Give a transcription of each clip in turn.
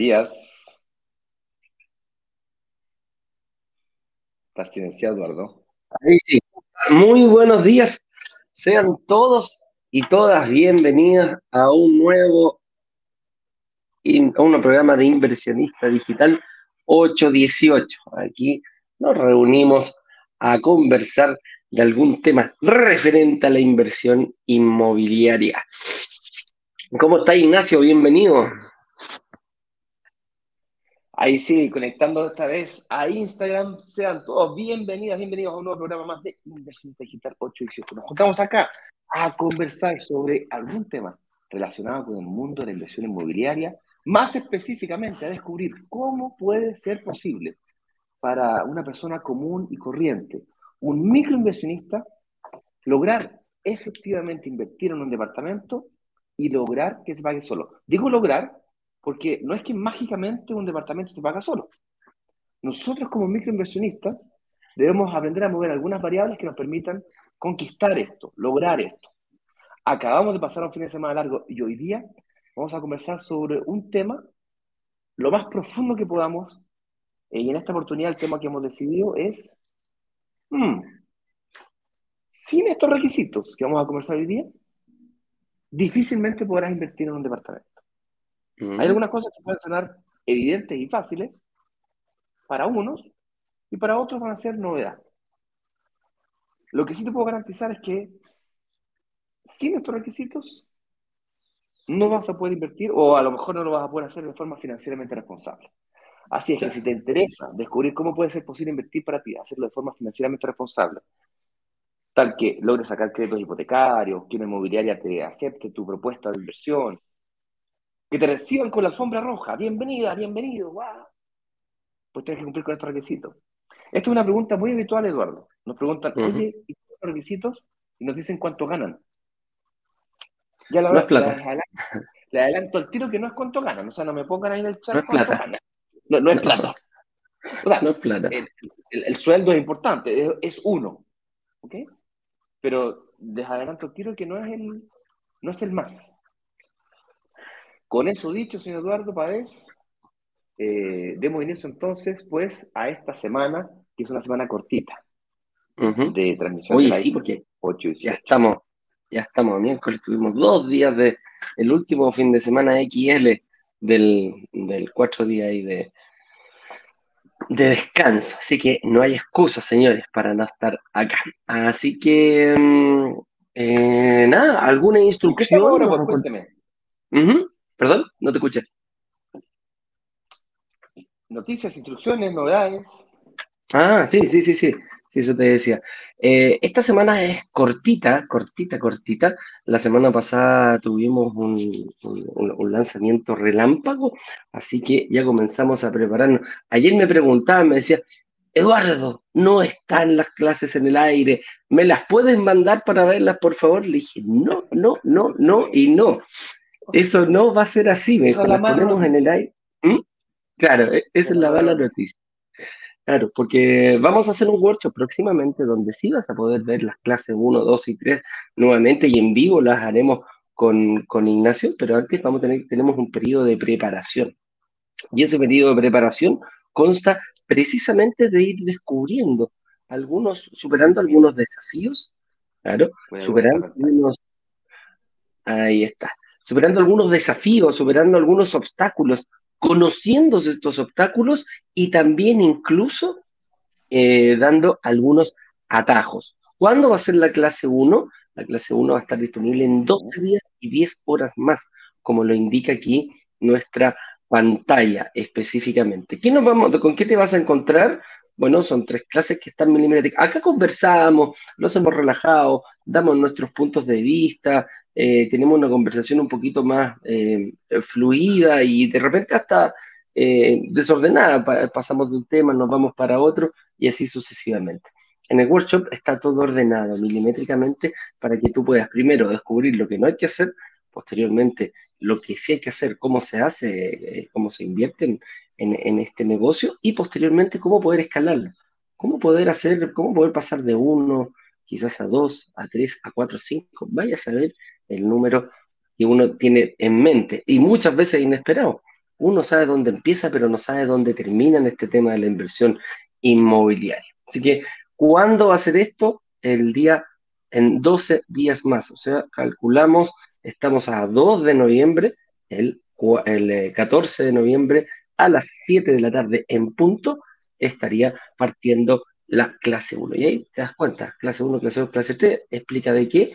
Días. ¿Estás silenciado, Eduardo? Sí. Muy buenos días. Sean todos y todas bienvenidas a un nuevo a un programa de inversionista digital 818. Aquí nos reunimos a conversar de algún tema referente a la inversión inmobiliaria. ¿Cómo está Ignacio? Bienvenido. Ahí sí, conectando esta vez a Instagram. Sean todos bienvenidas, bienvenidos a un nuevo programa más de Inversión Digital 8 y Nos juntamos acá a conversar sobre algún tema relacionado con el mundo de la inversión inmobiliaria, más específicamente a descubrir cómo puede ser posible para una persona común y corriente, un microinversionista, lograr efectivamente invertir en un departamento y lograr que se pague solo. Digo lograr porque no es que mágicamente un departamento se paga solo. Nosotros como microinversionistas debemos aprender a mover algunas variables que nos permitan conquistar esto, lograr esto. Acabamos de pasar un fin de semana largo y hoy día vamos a conversar sobre un tema lo más profundo que podamos. Y en esta oportunidad el tema que hemos decidido es, hmm, sin estos requisitos que vamos a conversar hoy día, difícilmente podrás invertir en un departamento. Hay algunas cosas que pueden sonar evidentes y fáciles para unos y para otros van a ser novedad. Lo que sí te puedo garantizar es que sin estos requisitos no vas a poder invertir o a lo mejor no lo vas a poder hacer de forma financieramente responsable. Así es que si te interesa descubrir cómo puede ser posible invertir para ti, hacerlo de forma financieramente responsable, tal que logres sacar créditos hipotecarios, que una inmobiliaria te acepte tu propuesta de inversión, que te reciban con la alfombra roja, bienvenida, bienvenido, pues tienes que cumplir con estos requisitos. Esta es una pregunta muy habitual, Eduardo. Nos preguntan, oye, ¿y los requisitos? Y nos dicen cuánto ganan. Ya la, no es plata. Le, adelanto, el tiro que no es cuánto ganan. O sea, no me pongan ahí en el chat no es plata. No, no, es plata. O sea, no es plata. El, sueldo es importante, es, uno. ¿Ok? Pero les adelanto el tiro que no es el, no es el más. Con eso dicho, señor Eduardo Páez, eh, demos inicio entonces, pues, a esta semana, que es una semana cortita de transmisión. Oye, sí, porque ya estamos, ya estamos miércoles, tuvimos dos días de el último fin de semana XL del, del cuatro días y de, de descanso. Así que no hay excusa, señores, para no estar acá. Así que, mm, eh, nada, ¿alguna instrucción? Ahora, pues, cuénteme. Perdón, no te escuché. Noticias, instrucciones, novedades. Ah, sí, sí, sí, sí. Sí, eso te decía. Eh, esta semana es cortita, cortita, cortita. La semana pasada tuvimos un, lanzamiento relámpago, así que ya comenzamos a prepararnos. Ayer me preguntaban, me decía, Eduardo, no están las clases en el aire, ¿me las puedes mandar para verlas, por favor? Le dije, no, no, no, no y no. Eso no va a ser así, me la ponemos en el aire. ¿Mm? Claro, e-, esa es la mala noticia. Claro, porque vamos a hacer un workshop próximamente donde sí vas a poder ver las clases 1, 2 y 3 nuevamente y en vivo las haremos con, con Ignacio, pero antes vamos a tener, tenemos un periodo de preparación. Y ese periodo de preparación consta precisamente de ir descubriendo algunos, superando algunos desafíos, claro, superando algunos, ahí está, superando algunos desafíos, superando algunos obstáculos, conociendo estos obstáculos y también incluso eh, dando algunos atajos. ¿Cuándo va a ser la clase 1? La clase 1 va a estar disponible en 12 días y 10 horas más, como lo indica aquí nuestra pantalla específicamente. ¿Qué nos vamos, ¿Con qué te vas a encontrar? Bueno, son tres clases que están milimétricas. Acá conversamos, nos hemos relajado, damos nuestros puntos de vista, eh, tenemos una conversación un poquito más eh, fluida y de repente hasta eh, desordenada. pasamos de un tema, nos vamos para otro y así sucesivamente. En el workshop está todo ordenado milimétricamente para que tú puedas primero descubrir lo que no hay que hacer, posteriormente lo que sí hay que hacer, cómo se hace, cómo se invierte en, este negocio y posteriormente cómo poder escalarlo, cómo poder hacer, cómo poder pasar de uno, quizás a dos, a tres, a cuatro, cinco, vaya a saber el número que uno tiene en mente y muchas veces inesperado. uno sabe dónde empieza, pero no sabe dónde termina en este tema de la inversión inmobiliaria. Así que, ¿cuándo va a ser esto? El día, en 12 días más. O sea, calculamos, estamos a 2 de noviembre, el, el 14 eh, de noviembre a las 7 de la tarde en punto, estaría partiendo la clase 1. Y ahí te das cuenta, clase 1, clase 2, clase 3, explica de qué.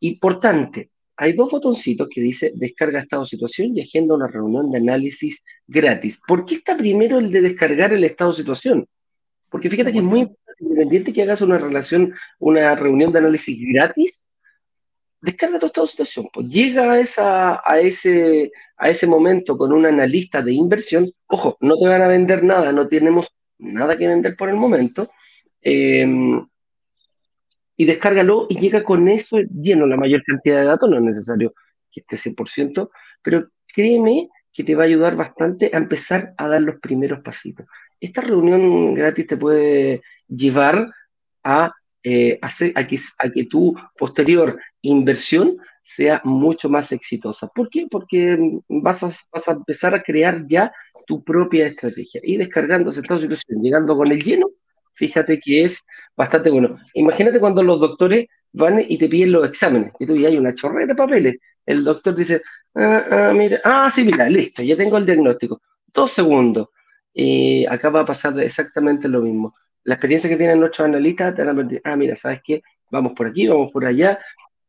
Importante, hay dos botoncitos que dice descarga estado de situación y agenda una reunión de análisis gratis. ¿Por qué está primero el de descargar el estado de situación? Porque fíjate que es muy independiente que hagas una relación, una reunión de análisis gratis, descarga estado de situación. Pues llega a, esa, a, ese, a ese momento con un analista de inversión. Ojo, no te van a vender nada, no tenemos nada que vender por el momento. Eh, y descárgalo y llega con eso lleno la mayor cantidad de datos, no es necesario que esté 100%, pero créeme que te va a ayudar bastante a empezar a dar los primeros pasitos. Esta reunión gratis te puede llevar a, eh, hacer, a, que, a que tu posterior inversión sea mucho más exitosa. ¿Por qué? Porque vas a, vas a empezar a crear ya tu propia estrategia y descargando esta situación, llegando con el lleno, fíjate que es bastante bueno. Imagínate cuando los doctores van y te piden los exámenes, y tú ya hay una chorrera de papeles. El doctor dice, ah, ah, mira, ah, sí, mira, listo, ya tengo el diagnóstico. Dos segundos. Y acá va a pasar exactamente lo mismo. La experiencia que tienen nuestros analistas te van a decir, ah, mira, ¿sabes qué? Vamos por aquí, vamos por allá,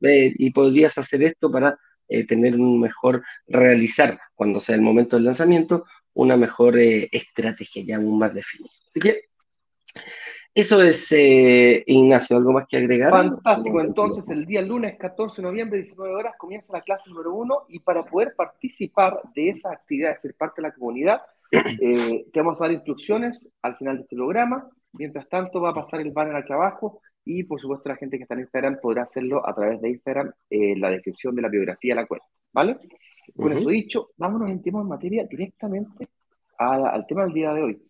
eh, y podrías hacer esto para eh, tener un mejor, realizar, cuando sea el momento del lanzamiento, una mejor eh, estrategia ya aún más definida. Así que eso es, eh, Ignacio, ¿algo más que agregar? Fantástico, entonces el día lunes 14 de noviembre, 19 horas, comienza la clase número uno y para poder participar de esa actividad, de ser parte de la comunidad, eh, te vamos a dar instrucciones al final de este programa. Mientras tanto, va a pasar el banner aquí abajo y, por supuesto, la gente que está en Instagram podrá hacerlo a través de Instagram en eh, la descripción de la biografía de la cuenta, ¿vale? Con eso dicho, vámonos en tema en materia directamente al tema del día de hoy.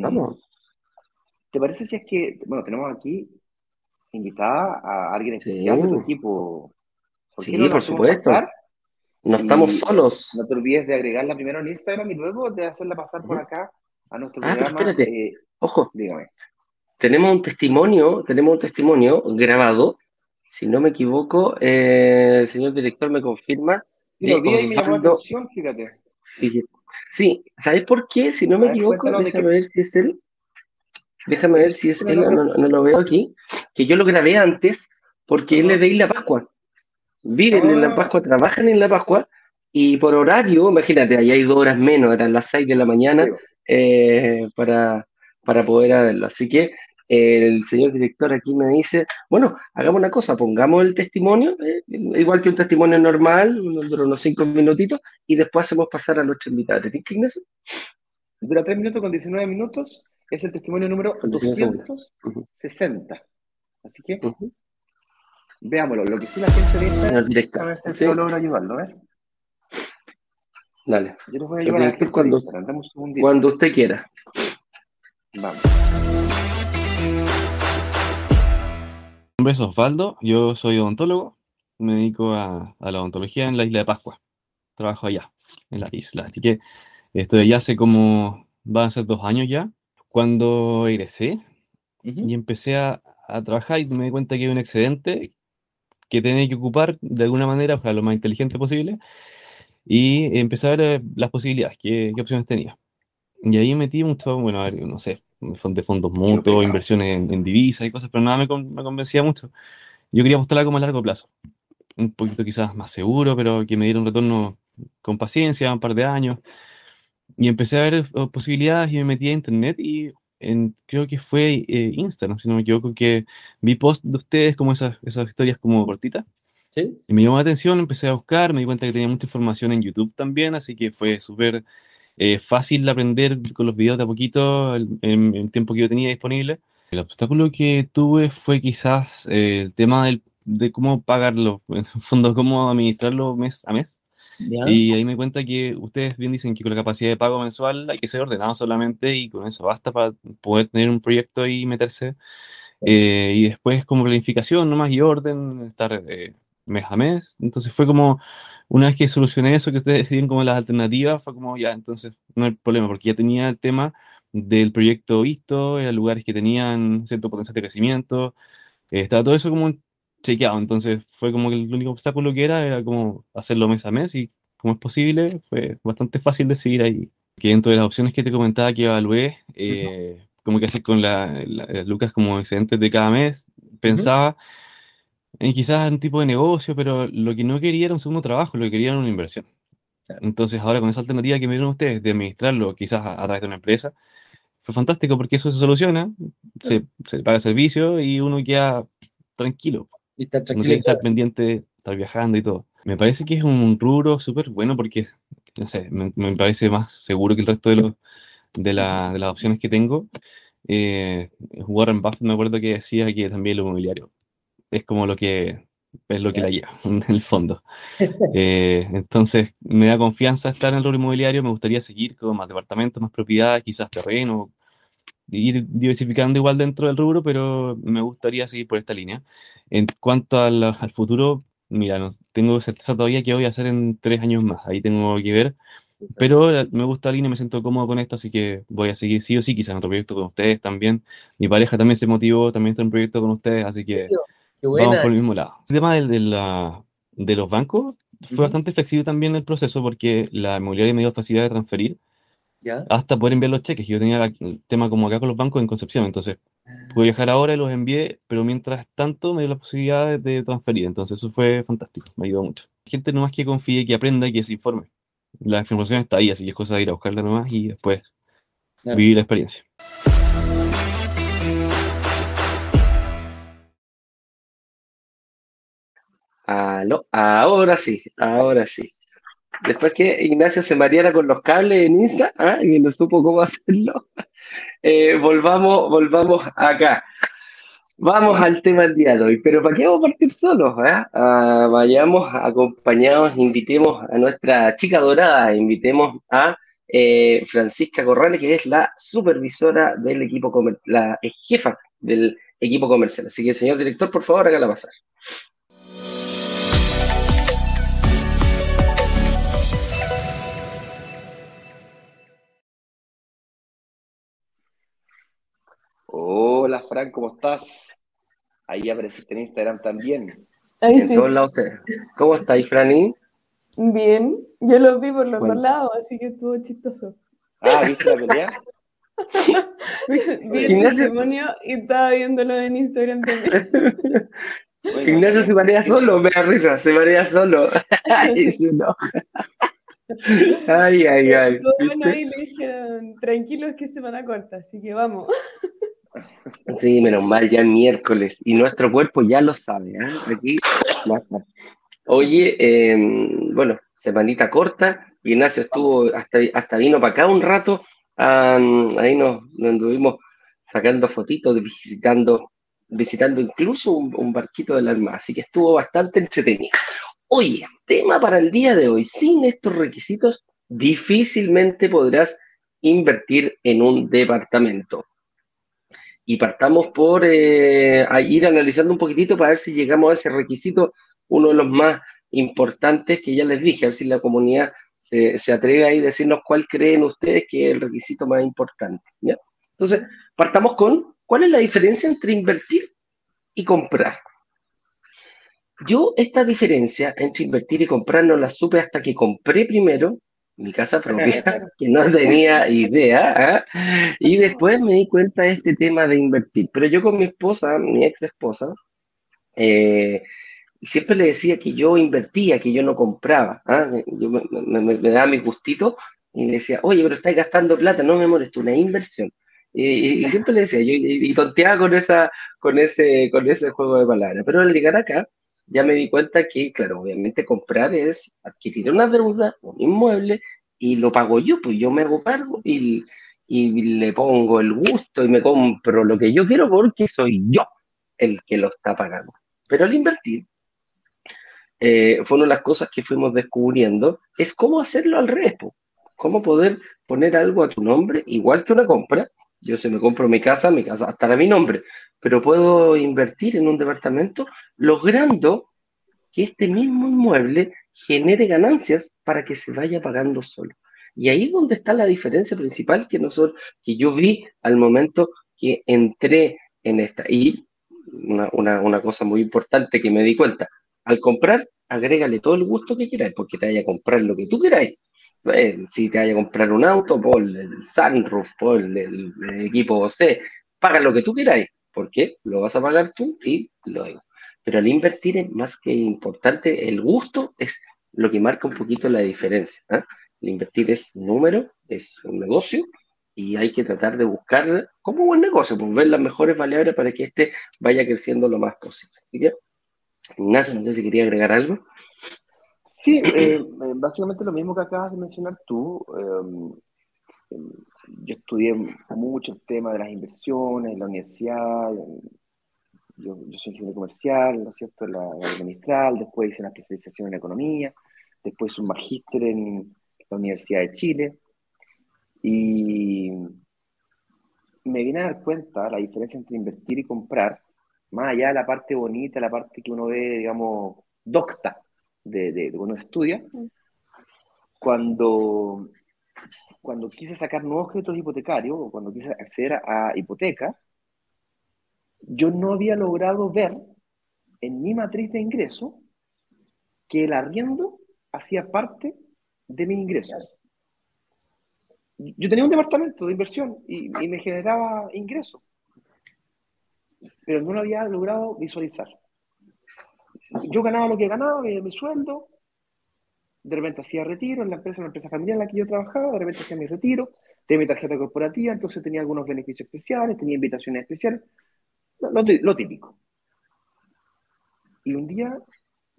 Vamos. ¿Te parece si es que, bueno, tenemos aquí invitada a alguien especial de tu equipo? sí, por supuesto. No estamos solos. No te olvides de agregarla primero en Instagram y luego de hacerla pasar por acá a nuestro ah, programa. espérate. Eh, Ojo. Dígame. Tenemos un testimonio, tenemos un testimonio grabado. Si no me equivoco, eh, el señor director me confirma. Sí, lo vi y me llamó la atención, fíjate. Sí, ¿sabes por qué? Si no me equivoco, déjame ver si es él. Déjame ver si es él, no, lo veo aquí, que yo lo grabé antes porque él es de Isla Pascua. Viven en la ah. Pascua, trabajan en la Pascua y por horario, imagínate, ahí hay dos horas menos, eran las seis de la mañana eh, para, para poder verlo. Así que el señor director aquí me dice, bueno, hagamos una cosa, pongamos el testimonio, eh, igual que un testimonio normal, dura unos cinco minutitos, y después hacemos pasar a nuestro invitado. ¿Te tienes Dura tres minutos con 19 minutos es el testimonio número 260. Así que, veámoslo. Lo que sí la gente de a ver si logra ayudarlo, ¿eh? Dale. Yo les voy a ayudar a cuando, cuando usted quiera. Vamos. Mi nombre es Osvaldo, yo soy odontólogo, me dedico a, a, la odontología en la isla de Pascua. Trabajo allá, en la isla. Así que estoy allá hace como, va a ser dos años ya cuando egresé y empecé a, trabajar y me di cuenta que había un excedente que tenía que ocupar de alguna manera, o sea, lo más inteligente posible, y empecé a ver eh, las posibilidades, qué, opciones tenía. Y ahí metí mucho, bueno, a ver, no sé, de fondos mutuos, inversiones en, divisas y cosas, pero nada me, convencía mucho. Yo quería apostarla como a largo plazo, un poquito quizás más seguro, pero que me diera un retorno con paciencia, un par de años. Y empecé a ver posibilidades y me metí a internet y en, creo que fue eh, Instagram, si no me equivoco, que vi post de ustedes como esas, esas historias como cortitas. ¿Sí? Y me llamó la atención, empecé a buscar, me di cuenta que tenía mucha información en YouTube también, así que fue súper eh, fácil de aprender con los videos de a poquito en, el tiempo que yo tenía disponible. El obstáculo que tuve fue quizás eh, el tema del, de cómo pagarlo, en el fondo, cómo administrarlo mes a mes. Y ahí me di cuenta que ustedes bien dicen que con la capacidad de pago mensual hay que ser ordenado solamente y con eso basta para poder tener un proyecto y meterse. Eh, y después como planificación nomás y orden, estar eh, mes a mes. Entonces fue como, una vez que solucioné eso, que ustedes decían como las alternativas, fue como, ya, entonces no hay problema, porque ya tenía el tema del proyecto visto, eran lugares que tenían cierto potencial de crecimiento, eh, estaba todo eso como chequeado, entonces fue como que el único obstáculo que era era como hacerlo mes a mes y como es posible, fue bastante fácil de seguir ahí. Que dentro de las opciones que te comentaba que evalué, eh, como que hacer con la, lucas como excedentes de cada mes, pensaba en quizás un tipo de negocio, pero lo que no quería era un segundo trabajo, lo que quería era una inversión. Entonces ahora con esa alternativa que me dieron ustedes de administrarlo quizás a, través de una empresa, fue fantástico porque eso se soluciona, se, se, paga servicio y uno queda tranquilo. Y está tranquilo. No tiene que estar pendiente, estar viajando y todo. Me parece que es un rubro súper bueno porque, no sé, me, me, parece más seguro que el resto de, los, de, la, de las opciones que tengo. Eh, Warren Buffett me acuerdo que decía que también lo inmobiliario es como lo que es lo que la lleva, en el fondo. Eh, entonces, me da confianza estar en el rubro inmobiliario, me gustaría seguir con más departamentos, más propiedad, quizás terreno, ir diversificando igual dentro del rubro, pero me gustaría seguir por esta línea. En cuanto al, al futuro, mira, no tengo certeza todavía qué voy a hacer en tres años más, ahí tengo que ver, pero me gusta la línea, me siento cómodo con esto, así que voy a seguir sí o sí, quizás en otro proyecto con ustedes también. Mi pareja también se motivó, también está en un proyecto con ustedes, así que... Vamos por el mismo lado. El tema de, la, de los bancos fue bastante flexible también el proceso porque la inmobiliaria me dio facilidad de transferir hasta poder enviar los cheques. Yo tenía el tema como acá con los bancos en Concepción, entonces pude ah. viajar ahora y los envié, pero mientras tanto me dio la posibilidad de, transferir. Entonces eso fue fantástico, me ayudó mucho. Gente nomás que confíe, que aprenda que se informe. La información está ahí, así que es cosa de ir a buscarla nomás y después vivir la experiencia. Aló, ahora sí, ahora sí. Después que Ignacio se mareara con los cables en Insta ¿ah? y no supo cómo hacerlo, eh, volvamos, volvamos acá. Vamos al tema del día de hoy, pero ¿para qué vamos a partir solos? Ah, vayamos acompañados, invitemos a nuestra chica dorada, invitemos a eh, Francisca Corrales, que es la supervisora del equipo comercial, la jefa del equipo comercial. Así que, señor director, por favor, hágala pasar. Hola, Fran, ¿cómo estás? Ahí apareciste en Instagram también. Ahí sí. ¿Cómo estáis, Franny? Bien, yo lo vi por los dos lados, así que estuvo chistoso. Ah, ¿viste la pelea? vi el testimonio y estaba viéndolo en Instagram también. Ignacio se marea solo, me da risa, se marea solo. ay, ay, ay. Bueno, ahí le dijeron, tranquilos que semana corta, así que vamos. Sí, menos mal, ya es miércoles. Y nuestro cuerpo ya lo sabe. ¿eh? Oye, em, bueno, semanita corta. Ignacio estuvo, hasta, hasta vino para acá un rato. ahí nos, nos, anduvimos sacando fotitos, visitando, visitando incluso un, barquito del alma. Así que estuvo bastante entretenido. Oye, tema para el día de hoy. Sin estos requisitos, difícilmente podrás invertir en un departamento y partamos por eh, ir analizando un poquitito para ver si llegamos a ese requisito, uno de los más importantes que ya les dije, a ver si la comunidad se, se atreve a ir a decirnos cuál creen ustedes que es el requisito más importante. Entonces, partamos con cuál es la diferencia entre invertir y comprar. Yo esta diferencia entre invertir y comprar no la supe hasta que compré primero mi casa propia, que no tenía idea, ¿ah? y después me di cuenta de este tema de invertir. Pero yo con mi esposa, mi ex esposa, eh, siempre le decía que yo invertía, que yo no compraba. ¿ah? Yo me, daba mi gustito y le decía, oye, pero estás gastando plata, no me molesta, una inversión. Y, siempre le decía, yo, y, tonteaba con, esa, con, ese, con ese juego de palabras. Pero al llegar acá, ya me di cuenta que, claro, obviamente comprar es adquirir una deuda, un inmueble, y lo pago yo, pues yo me hago cargo y, le pongo el gusto y me compro lo que yo quiero porque soy yo el que lo está pagando. Pero al invertir, eh, fue una de las cosas que fuimos descubriendo, es cómo hacerlo al revés, cómo poder poner algo a tu nombre, igual que una compra. Yo se me compro mi casa, mi casa estará mi nombre, pero puedo invertir en un departamento logrando que este mismo inmueble genere ganancias para que se vaya pagando solo. Y ahí es donde está la diferencia principal que nosotros, que yo vi al momento que entré en esta. Y una, una, una cosa muy importante que me di cuenta, al comprar, agrégale todo el gusto que quieras, porque te vaya a comprar lo que tú queráis. Eh, si te vaya a comprar un auto, por el sunroof, por el, el, equipo C, paga lo que tú queráis, porque lo vas a pagar tú y lo digo. Pero al invertir es más que importante, el gusto es lo que marca un poquito la diferencia. ¿eh? El invertir es número, es un negocio y hay que tratar de buscar como buen negocio, pues ver las mejores variables para que este vaya creciendo lo más posible. Ignacio, no sé si quería agregar algo. Sí, eh, eh, básicamente lo mismo que acabas de mencionar tú. Em, em, yo estudié mucho el tema de las inversiones en la universidad. Yo, soy ingeniero comercial, ¿no es cierto?, la, la después hice una especialización en economía, después un magíster en la Universidad de Chile. Y me vine a dar cuenta la diferencia entre invertir y comprar, más allá de la parte bonita, la parte que uno ve, digamos, docta de, de, de uno estudia, cuando, cuando quise sacar nuevos créditos hipotecarios o cuando quise acceder a, a hipotecas, yo no había logrado ver en mi matriz de ingreso que el arriendo hacía parte de mis ingresos yo tenía un departamento de inversión y, me generaba ingresos, pero no lo había logrado visualizar. Yo ganaba lo que ganaba, mi sueldo, de repente hacía retiro en la empresa, en la empresa familiar en la que yo trabajaba, de repente hacía mi retiro, tenía mi tarjeta corporativa, entonces tenía algunos beneficios especiales, tenía invitaciones especiales, lo, típico. Y un día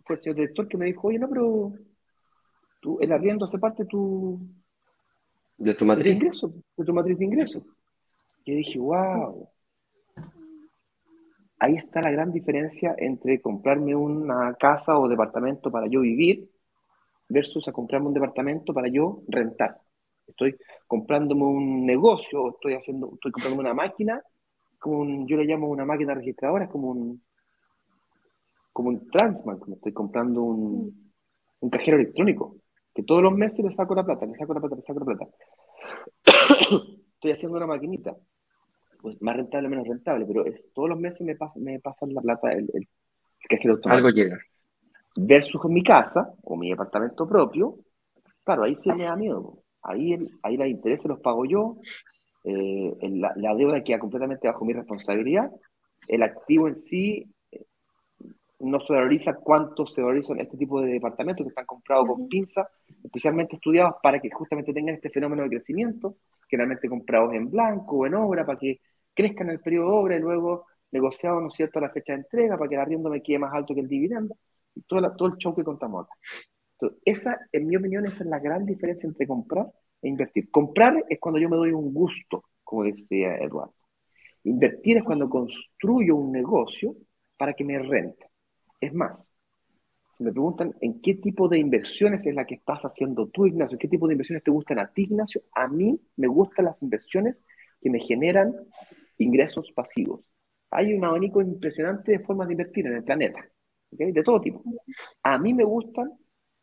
fue el señor director que me dijo, oye, no, pero tú, el arriendo hace parte de tu, de tu matriz. De ingreso, de tu matriz de ingreso. Y dije, wow. Ahí está la gran diferencia entre comprarme una casa o departamento para yo vivir versus a comprarme un departamento para yo rentar. Estoy comprándome un negocio, estoy haciendo, estoy comprándome una máquina, como yo le llamo una máquina registradora, es como un como un transman, como estoy comprando un, un cajero electrónico que todos los meses le saco la plata, le saco la plata, le saco la plata. Estoy haciendo una maquinita, pues más rentable, menos rentable, pero es, todos los meses me, pasa, me pasan la plata el, el, cajero automático. Algo llega. Versus en mi casa o mi departamento propio, claro, ahí sí me da miedo. Ahí, el, ahí los intereses los pago yo, eh, la, la, deuda queda completamente bajo mi responsabilidad, el activo en sí no se valoriza cuánto se valorizan este tipo de departamentos que están comprados con pinza, especialmente estudiados para que justamente tengan este fenómeno de crecimiento, generalmente comprados en blanco o en obra para que crezcan en el periodo de obra y luego negociados, ¿no es cierto?, la fecha de entrega para que el arriendo me quede más alto que el dividendo, y todo, todo el show que contamos acá. Entonces, esa, en mi opinión, esa es la gran diferencia entre comprar e invertir. Comprar es cuando yo me doy un gusto, como decía Eduardo. Invertir es cuando construyo un negocio para que me rente. Es más, si me preguntan en qué tipo de inversiones es la que estás haciendo tú, Ignacio, qué tipo de inversiones te gustan a ti, Ignacio, a mí me gustan las inversiones que me generan ingresos pasivos. Hay un abanico impresionante de formas de invertir en el planeta, de todo tipo. A mí me gustan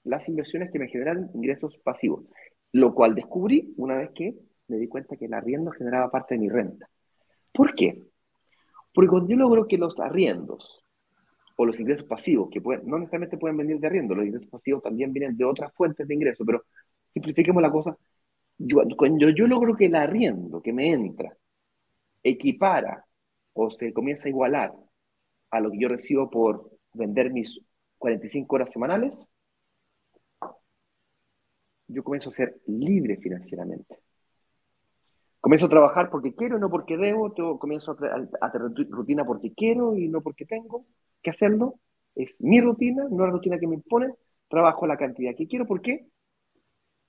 las inversiones que me generan ingresos pasivos, lo cual descubrí una vez que me di cuenta que el arriendo generaba parte de mi renta. ¿Por qué? Porque cuando yo logro que los arriendos o los ingresos pasivos, que pueden, no necesariamente pueden venir de arriendo, los ingresos pasivos también vienen de otras fuentes de ingreso, pero simplifiquemos la cosa. Cuando yo logro que el arriendo que me entra equipara o se comienza a igualar a lo que yo recibo por vender mis 45 horas semanales, yo comienzo a ser libre financieramente. Comienzo a trabajar porque quiero, no porque debo, comienzo a hacer rutina porque quiero y no porque tengo que hacerlo, es mi rutina, no la rutina que me impone, trabajo la cantidad que quiero. ¿Por qué?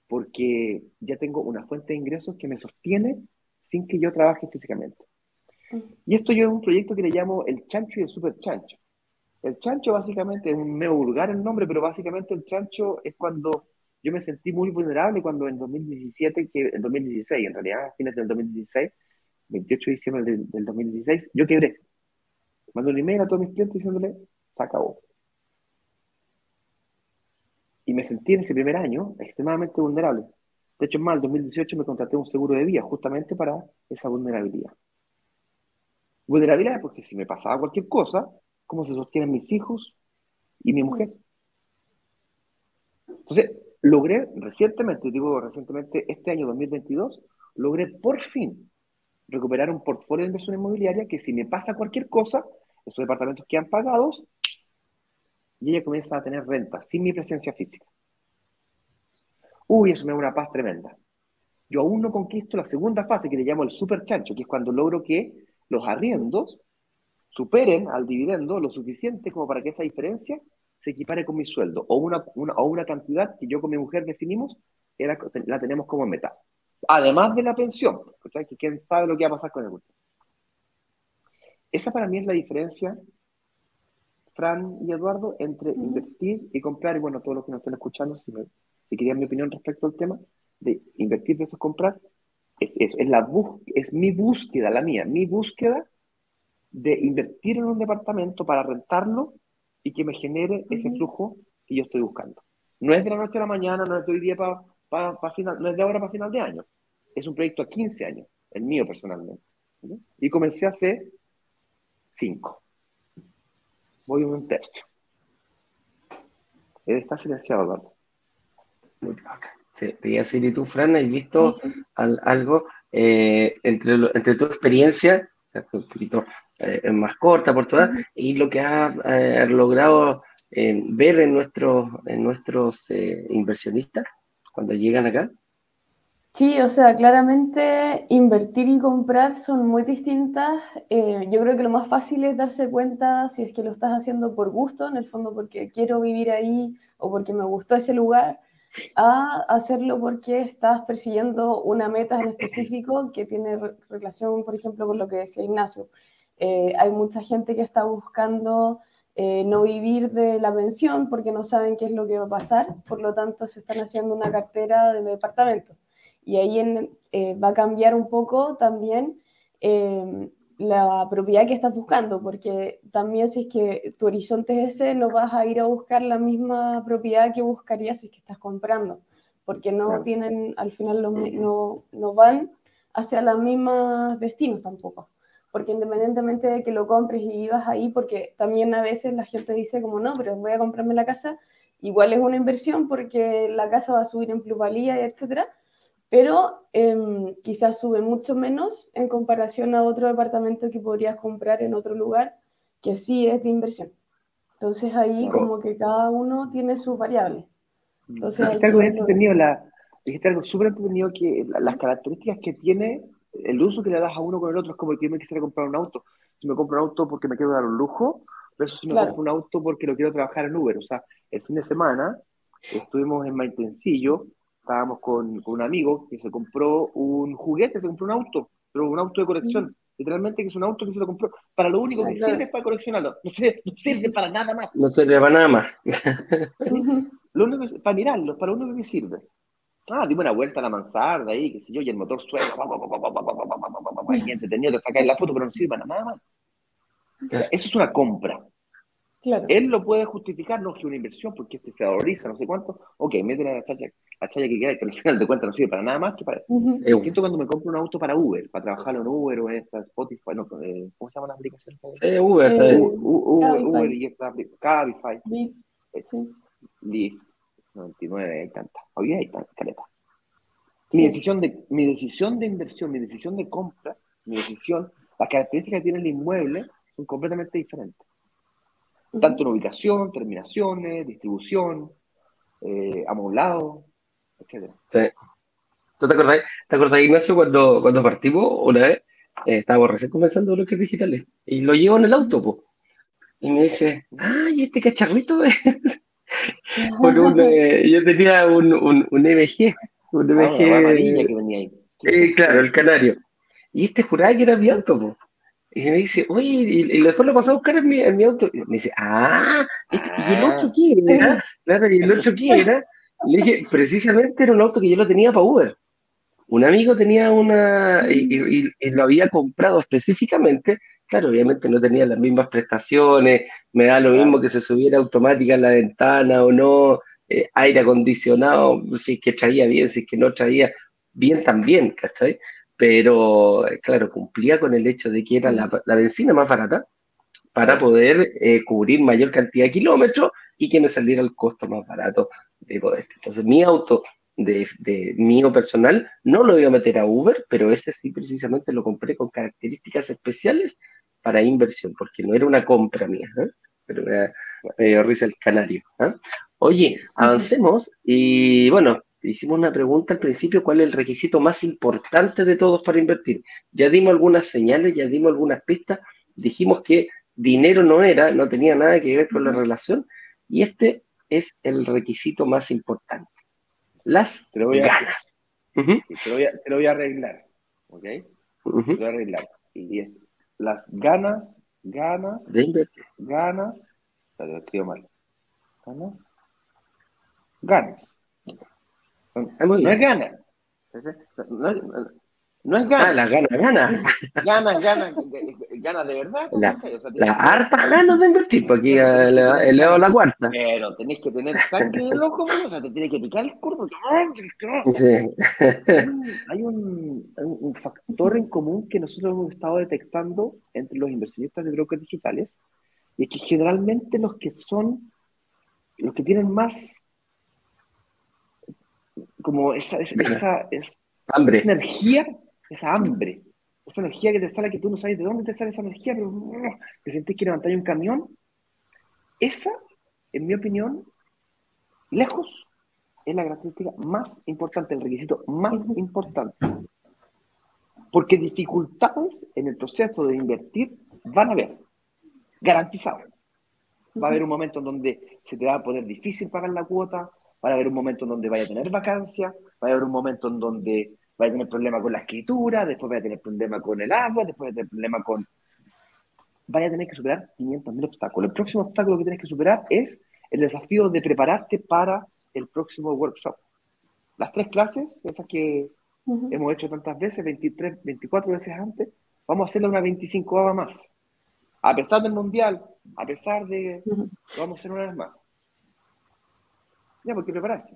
Porque ya tengo una fuente de ingresos que me sostiene sin que yo trabaje físicamente. Y esto yo es un proyecto que le llamo el chancho y el super chancho. El chancho básicamente es un medio vulgar el nombre, pero básicamente el chancho es cuando yo me sentí muy vulnerable cuando en 2017, que en 2016, en realidad, a fines del 2016, 28 de diciembre del, del 2016, yo quebré. Mando un email a todos mis clientes diciéndole, se acabó. Y me sentí en ese primer año extremadamente vulnerable. De hecho, en más, en 2018 me contraté un seguro de vida justamente para esa vulnerabilidad. Vulnerabilidad porque si me pasaba cualquier cosa, ¿cómo se sostienen mis hijos y mi mujer? Entonces, logré recientemente, digo recientemente, este año 2022, logré por fin recuperar un portfolio de inversión inmobiliaria que si me pasa cualquier cosa, esos departamentos quedan pagados y ella comienza a tener renta sin mi presencia física. Uy, eso me da una paz tremenda. Yo aún no conquisto la segunda fase que le llamo el super chancho, que es cuando logro que los arriendos superen al dividendo lo suficiente como para que esa diferencia se equipare con mi sueldo o una, o una cantidad que yo con mi mujer definimos era, la tenemos como meta. Además de la pensión, que quién sabe lo que va a pasar con el último. Esa para mí es la diferencia, Fran y Eduardo, entre invertir y comprar. Y bueno, todos los que nos estén escuchando, si, si querían mi opinión respecto al tema de invertir versus comprar, es eso, es, la es mi búsqueda, la mía, mi búsqueda de invertir en un departamento para rentarlo y que me genere ese flujo que yo estoy buscando. No es de la noche a la mañana, no es de hoy día para final, no es de ahora para final de año. Es un proyecto a 15 años, el mío personalmente. Y comencé hace 5. Voy a un tercio. Está silenciado, Sí, te decir, ¿y tú, Fran, has visto algo eh, entre, entre tu experiencia, o sea, un poquito eh, más corta por todas, y lo que has eh, logrado ver en nuestros, en nuestros inversionistas cuando llegan acá? Sí, o sea, claramente invertir y comprar son muy distintas. yo creo que lo más fácil es darse cuenta si es que lo estás haciendo por gusto, en el fondo porque quiero vivir ahí o porque me gustó ese lugar, a hacerlo porque estás persiguiendo una meta en específico que tiene relación, por ejemplo, con lo que decía Ignacio. Eh, hay mucha gente que está buscando eh, no vivir de la pensión porque no saben qué es lo que va a pasar, por lo tanto se están haciendo una cartera de departamento. Y ahí eh, va a cambiar un poco también la propiedad que estás buscando, porque también si es que tu horizonte es ese, no vas a ir a buscar la misma propiedad que buscarías si es que estás comprando, porque no tienen, al final no, no van hacia los mismos destinos tampoco. Porque independientemente de que lo compres y vivas ahí, porque también a veces la gente dice como no, pero voy a comprarme la casa, igual es una inversión porque la casa va a subir en plusvalía, etcétera, pero em, quizás sube mucho menos en comparación a otro departamento que podrías comprar en otro lugar que sí es de inversión. Entonces ahí como que cada uno tiene sus variables. Entonces, dijiste algo entretenido, la, dijiste algo súper entretenido que las características que tiene el uso que le das a uno con el otro es como que yo me quisiera comprar un auto. Si me compro un auto porque me quiero dar un lujo, versus si me compro un auto porque lo quiero trabajar en Uber. O sea, el fin de semana estuvimos en Maitencillo estábamos con, con, un amigo que se compró un juguete, se compró un auto, pero un auto de colección. Mm. Literalmente que es un auto que se lo compró para lo único que sirve es para coleccionarlo. No sirve, no sirve para nada más. No sirve para nada más. lo único que, para mirarlo, para lo único que sirve. Ah, dimos una vuelta a la mansarda ahí, qué sé yo, y el motor suena. Y entretenido de sacar la foto, pero no sirve para nada más. Eso es una compra. Él lo puede justificar, no que una inversión, porque este se valoriza, no sé cuánto. Ok, métele a la chacha, a chacha que queda, que al final de cuentas no sirve para nada más que para eso. Uh cuando me compro un auto para Uber, para trabajar en Uber o en esta Spotify, no, eh, ¿cómo se llama la aplicación? Eh, Uber, eh, Uber, Uber, y esta Cabify. Lyft, 99, hay tanta. Hoy hay tanta caleta. Mi, decisión de, mi decisión de inversión, mi decisión de compra, mi decisión, las características que tiene el inmueble son completamente diferentes tanto en ubicación, terminaciones, distribución, eh, amoblado, etc. Sí. ¿Tú te acordás, te acordás, Ignacio, cuando, cuando partimos una vez? Eh, estábamos recién comenzando bloques digitales y lo llevo en el auto, y me dice, ay, este cacharrito es. un, eh, yo tenía un, un, un MG, un MG. que venía ahí. Eh, claro, el canario. Y este juraba que era mi auto, po. Y me dice, oye, y, después lo pasó a buscar en mi, en mi auto. Y me dice, ah, este, ¿y el 8 qué era? Claro, ¿y el 8 qué era? Le dije, precisamente era un auto que yo lo tenía para Uber. Un amigo tenía una, y, lo había comprado específicamente. Claro, obviamente no tenía las mismas prestaciones, me da lo mismo que se subiera automática la ventana o no, eh, aire acondicionado, si es que traía bien, si es que no traía bien también, ¿cachai? Pero, eh, claro, cumplía con el hecho de que era la, la benzina más barata para poder eh, cubrir mayor cantidad de kilómetros y que me saliera el costo más barato de poder. Entonces, mi auto de, de, mío personal no lo iba a meter a Uber, pero ese sí precisamente lo compré con características especiales para inversión, porque no era una compra mía, ¿eh? pero me, me, dio risa el canario. ¿eh? Oye, avancemos y bueno, hicimos una pregunta al principio, ¿cuál es el requisito más importante de todos para invertir? Ya dimos algunas señales, ya dimos algunas pistas, dijimos que dinero no era, no tenía nada que ver con la relación, y este es el requisito más importante. Las te lo voy a, ganas. Uh -huh. te, lo voy a, te, lo voy a, arreglar, ¿ok? Uh -huh. Te lo voy a arreglar. Y es las ganas, ganas, de invertir. ganas, lo escribo mal. Ganas, ganas. No, no es ganas. No, es, no es ganas. Ah, las ganas, ganas. Ganas, ganas, ganas de verdad. La, o sea, las hartas ganas de invertir, porque aquí le leo la cuarta. Pero tenés que tener sangre en el ojo, o sea, te tiene que picar el. Sí. Hay un, un, factor en común que nosotros hemos estado detectando entre los inversionistas de brokers digitales, y es que generalmente los que son, los que tienen más como esa, esa, esa, esa, hambre. esa energía, esa hambre, esa energía que te sale que tú no sabes de dónde te sale esa energía, pero que sentís que levantar un camión, esa, en mi opinión, lejos, es la característica más importante, el requisito más importante. Porque dificultades en el proceso de invertir van a haber, garantizado. Va a haber un momento en donde se te va a poner difícil pagar la cuota, va a haber un momento en donde vaya a tener vacancia, va a haber un momento en donde vaya a tener problema con la escritura, después vaya a tener problema con el agua, después vaya a tener problema con... Vaya a tener que superar 500.000 obstáculos. El próximo obstáculo que tienes que superar es el desafío de prepararte para el próximo workshop. Las tres clases, esas que uh -huh. hemos hecho tantas veces, 23, 24 veces antes, vamos a hacerla una 25 más. A pesar del mundial, a pesar de... Uh -huh. Vamos a hacer una vez más. Ya, ¿por qué prepararse?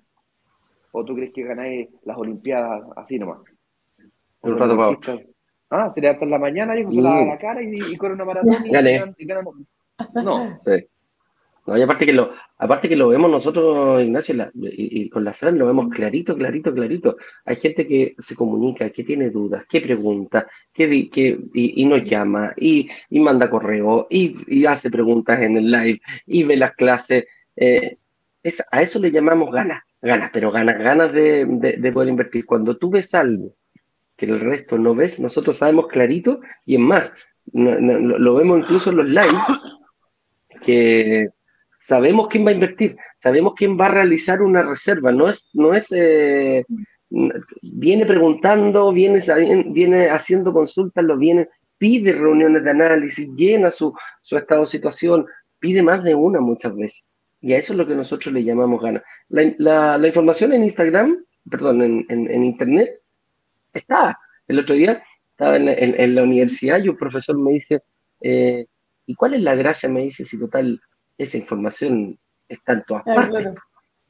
¿O tú crees que ganáis las Olimpiadas así nomás? Un rato para otro. Ah, se levanta en la mañana, y se lava la cara y, y corre una maratón y, Gané. y ganan. No. Sí. No, y aparte que lo, aparte que lo vemos nosotros, Ignacio, la, y, y, con la Fran lo vemos clarito, clarito, clarito. Hay gente que se comunica, que tiene dudas, que pregunta, que, que y, y, nos llama, y, y manda correo, y, hace preguntas en el live, y ve las clases. Eh, es, a eso le llamamos ganas, ganas, pero ganas, ganas de, de, de, poder invertir. Cuando tú ves algo que el resto no ves, nosotros sabemos clarito, y es más, lo vemos incluso en los lives, que sabemos quién va a invertir, sabemos quién va a realizar una reserva, no es, no es eh, viene preguntando, viene, viene haciendo consultas, lo viene, pide reuniones de análisis, llena su, su estado de situación, pide más de una muchas veces. Y a eso es lo que nosotros le llamamos ganas. La, la, la, información en Instagram, perdón, en, en, en, Internet, está. El otro día estaba en, en la universidad y un profesor me dice, eh, ¿y cuál es la gracia? Me dice, si total, esa información está en todas partes. Claro.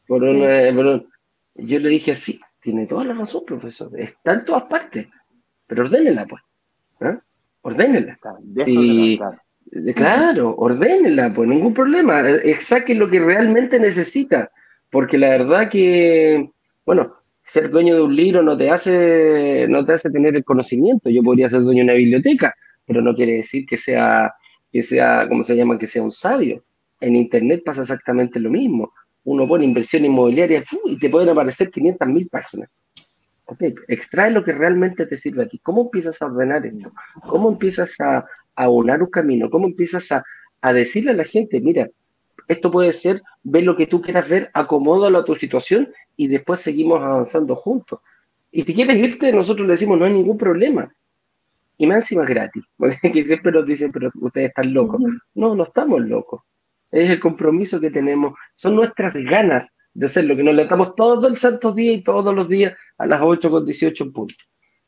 Por una, sí. por un, yo le dije, sí, tiene toda la razón, profesor, está en todas partes, pero ordénela, pues. ¿eh? Ordénela. Sí, Claro, ordénela, pues ningún problema. Saque lo que realmente necesita. Porque la verdad que, bueno, ser dueño de un libro no te hace, no te hace tener el conocimiento. Yo podría ser dueño de una biblioteca, pero no quiere decir que sea, que sea, ¿cómo se llama? Que sea un sabio. En internet pasa exactamente lo mismo. Uno pone inversión inmobiliaria y te pueden aparecer 500 mil páginas. Okay. Extrae lo que realmente te sirve a ti. ¿Cómo empiezas a ordenar esto? ¿Cómo empiezas a, a unar un camino? ¿Cómo empiezas a, a, decirle a la gente, mira, esto puede ser, ve lo que tú quieras ver, acomódalo a tu situación y después seguimos avanzando juntos? Y si quieres irte, nosotros le decimos, no hay ningún problema. Y más encima gratis. Porque siempre nos dicen, pero ustedes están locos. No, no estamos locos. Es el compromiso que tenemos. Son nuestras ganas de hacerlo, que nos levantamos todo el santo día y todos los días a las 8 con 18 en punto.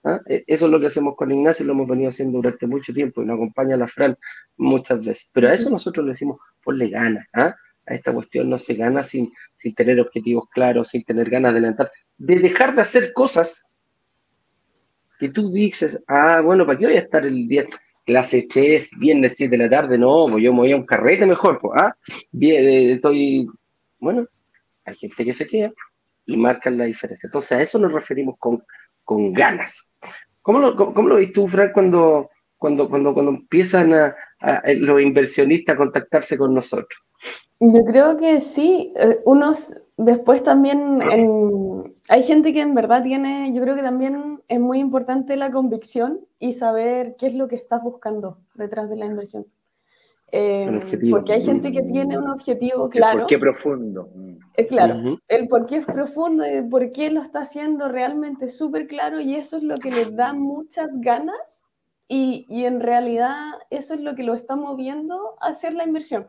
¿Ah? Eso es lo que hacemos con Ignacio, lo hemos venido haciendo durante mucho tiempo y nos acompaña la Fran muchas veces. Pero a eso nosotros le decimos, ponle ganas, ¿ah? a esta cuestión no se gana sin, sin tener objetivos claros, sin tener ganas de adelantar, de dejar de hacer cosas que tú dices, ah, bueno, ¿para qué voy a estar el día? Clase 3, viernes 7 de la tarde, no, pues yo me voy a un carrete mejor, pues, ah, bien, eh, estoy, bueno, hay gente que se queda y marcan la diferencia. Entonces a eso nos referimos con, con ganas. ¿Cómo lo, cómo, lo ves tú, Frank, cuando, cuando, cuando, cuando empiezan a, los inversionistas a contactarse con nosotros? Yo creo que sí. Eh, unos después también hay gente que en verdad tiene, yo creo que también es muy importante la convicción y saber qué es lo que estás buscando detrás de la inversión. Eh, porque hay gente que tiene un objetivo claro. ¿Por qué profundo? Eh, claro, el por qué es profundo y por qué lo está haciendo realmente súper claro y eso es lo que les da muchas ganas y, y, en realidad eso es lo que lo está moviendo a hacer la inversión.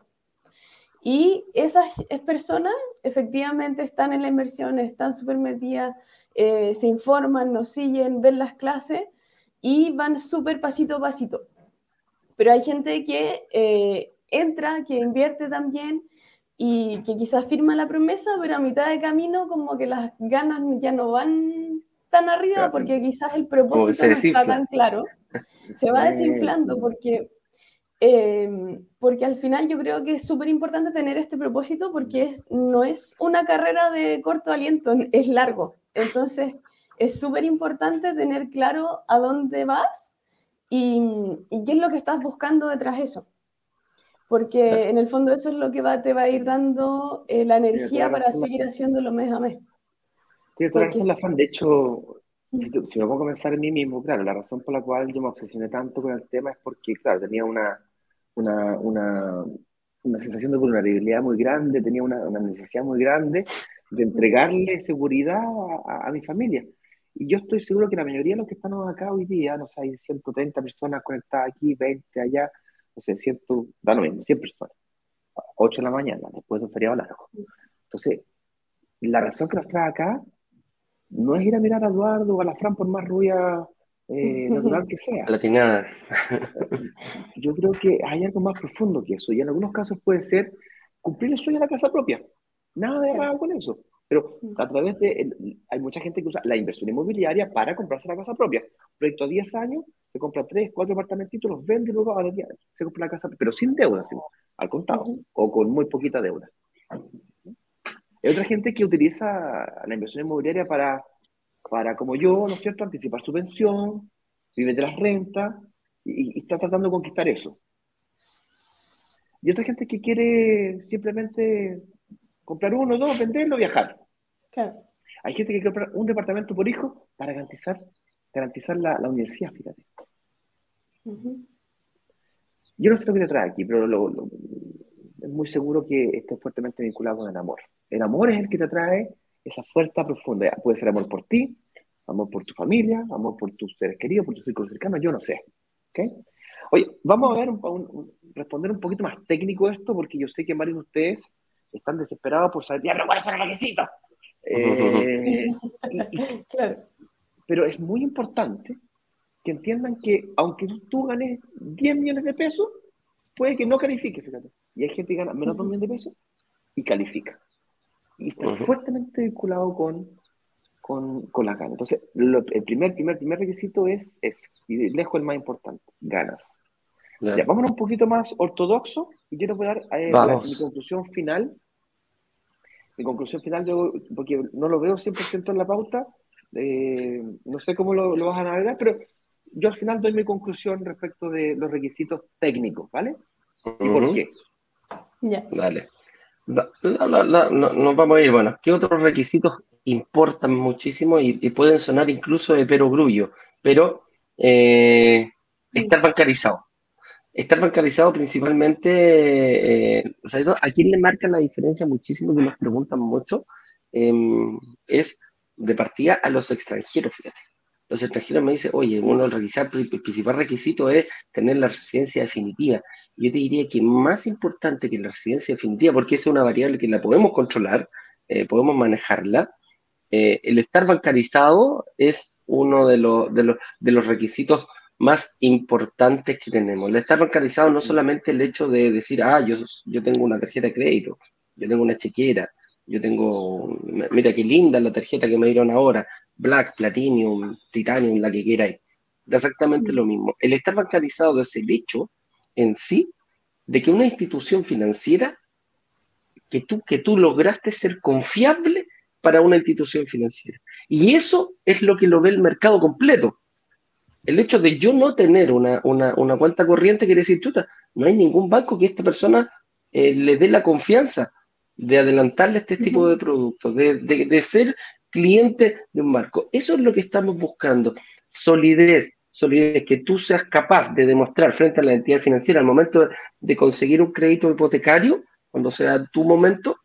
Y esas personas efectivamente están en la inversión, están súper metidas, eh, se informan, nos siguen, ven las clases y van súper pasito a pasito. Pero hay gente que eh, entra, que invierte también y que quizás firma la promesa, pero a mitad de camino como que las ganas ya no van tan arriba porque quizás el propósito no está tan claro. Se va desinflando porque, eh, porque al final yo creo que es súper importante tener este propósito porque es, no es una carrera de corto aliento, es largo. Entonces es súper importante tener claro a dónde vas y, qué es lo que estás buscando detrás de eso porque en el fondo eso es lo que va, te va a ir dando eh, la energía para seguir haciéndolo mes a mes. Tiene toda razón la fan, de hecho, si, me pongo a pensar en mí mismo, claro, la razón por la cual yo me obsesioné tanto con el tema es porque, claro, tenía una, una, una, una sensación de vulnerabilidad muy grande, tenía una, una necesidad muy grande de entregarle seguridad a, a, mi familia. Y yo estoy seguro que la mayoría de los que estamos acá hoy día, no sé, hay 130 personas conectadas aquí, 20 allá, no sé, ciento, da lo mismo, 100 personas, 8 de la mañana, después de un feriado largo. Entonces, la razón que nos trae acá no es ir a mirar a Eduardo o a la Fran por más rubia eh, natural que sea. Latinada. Yo creo que hay algo más profundo que eso, y en algunos casos puede ser cumplir el sueño de la casa propia. Nada de raro con eso. Pero a través de. Hay mucha gente que usa la inversión inmobiliaria para comprarse la casa propia. Proyecto a 10 años, se compra 3, 4 apartamentitos, los vende y luego a los 10 años se compra la casa, pero sin deuda, al contado, o con muy poquita deuda. Hay otra gente que utiliza la inversión inmobiliaria para, para como yo, ¿no es cierto?, anticipar su pensión, vive de las rentas y, y está tratando de conquistar eso. Y otra gente que quiere simplemente comprar uno, dos, venderlo, viajar. Hay gente que quiere comprar un departamento por hijo para garantizar, garantizar la, la universidad, fíjate. Yo no sé lo que te trae aquí, pero es muy seguro que esté fuertemente vinculado con el amor. El amor es el que te trae esa fuerza profunda. Puede ser amor por ti, amor por tu familia, amor por tus seres queridos, por tus círculos cercanos, yo no sé. ¿Okay? Oye, vamos a ver, responder un poquito más técnico esto, porque yo sé que varios de ustedes están desesperados por saber, ya, pero ¿cuáles son los requisitos? Eh, pero es muy importante que entiendan que aunque tú ganes 10 millones de pesos, puede que no califique, fíjate. Y hay gente que gana menos de un millón de pesos y califica. Y está fuertemente vinculado con, con, con las ganas. Entonces, el primer, primer, primer requisito es, es, y lejos el más importante, ganas. Ya, vámonos un poquito más ortodoxo y quiero dar eh, mi conclusión final mi conclusión final, yo, porque no lo veo 100% en la pauta, eh, no sé cómo lo, vas a navegar, pero yo al final doy mi conclusión respecto de los requisitos técnicos, ¿vale? ¿Y por qué? Ya. Dale. nos vamos a ir, bueno, ¿qué otros requisitos importan muchísimo y, pueden sonar incluso de perogrullo? Pero eh, estar bancarizado estar bancarizado principalmente, eh, ¿a quién le marca la diferencia muchísimo que nos preguntan mucho? Em, es de partida a los extranjeros, fíjate. Los extranjeros me dicen, oye, uno del el principal requisito es tener la residencia definitiva. Yo te diría que más importante que la residencia definitiva, porque es una variable que la podemos controlar, eh, podemos manejarla, eh, el estar bancarizado es uno de, de, los, de los requisitos más importantes que tenemos. El estar bancarizado no solamente el hecho de decir, ah, yo, yo tengo una tarjeta de crédito, yo tengo una chequera, yo tengo, mira qué linda la tarjeta que me dieron ahora, Black, Platinum, Titanium, la que queráis. Exactamente lo mismo. El estar bancarizado es el hecho en sí de que una institución financiera que tú, que tú lograste ser confiable para una institución financiera. Y eso es lo que lo ve el mercado completo. El hecho de yo no tener una, cuenta corriente quiere decir, chuta, no hay ningún banco que esta persona eh, le dé la confianza de adelantarle este tipo de productos, de, de, ser cliente de un banco. Eso es lo que estamos buscando. Solidez, solidez, que tú seas capaz de demostrar frente a la entidad financiera al momento de conseguir un crédito hipotecario, cuando sea tu momento,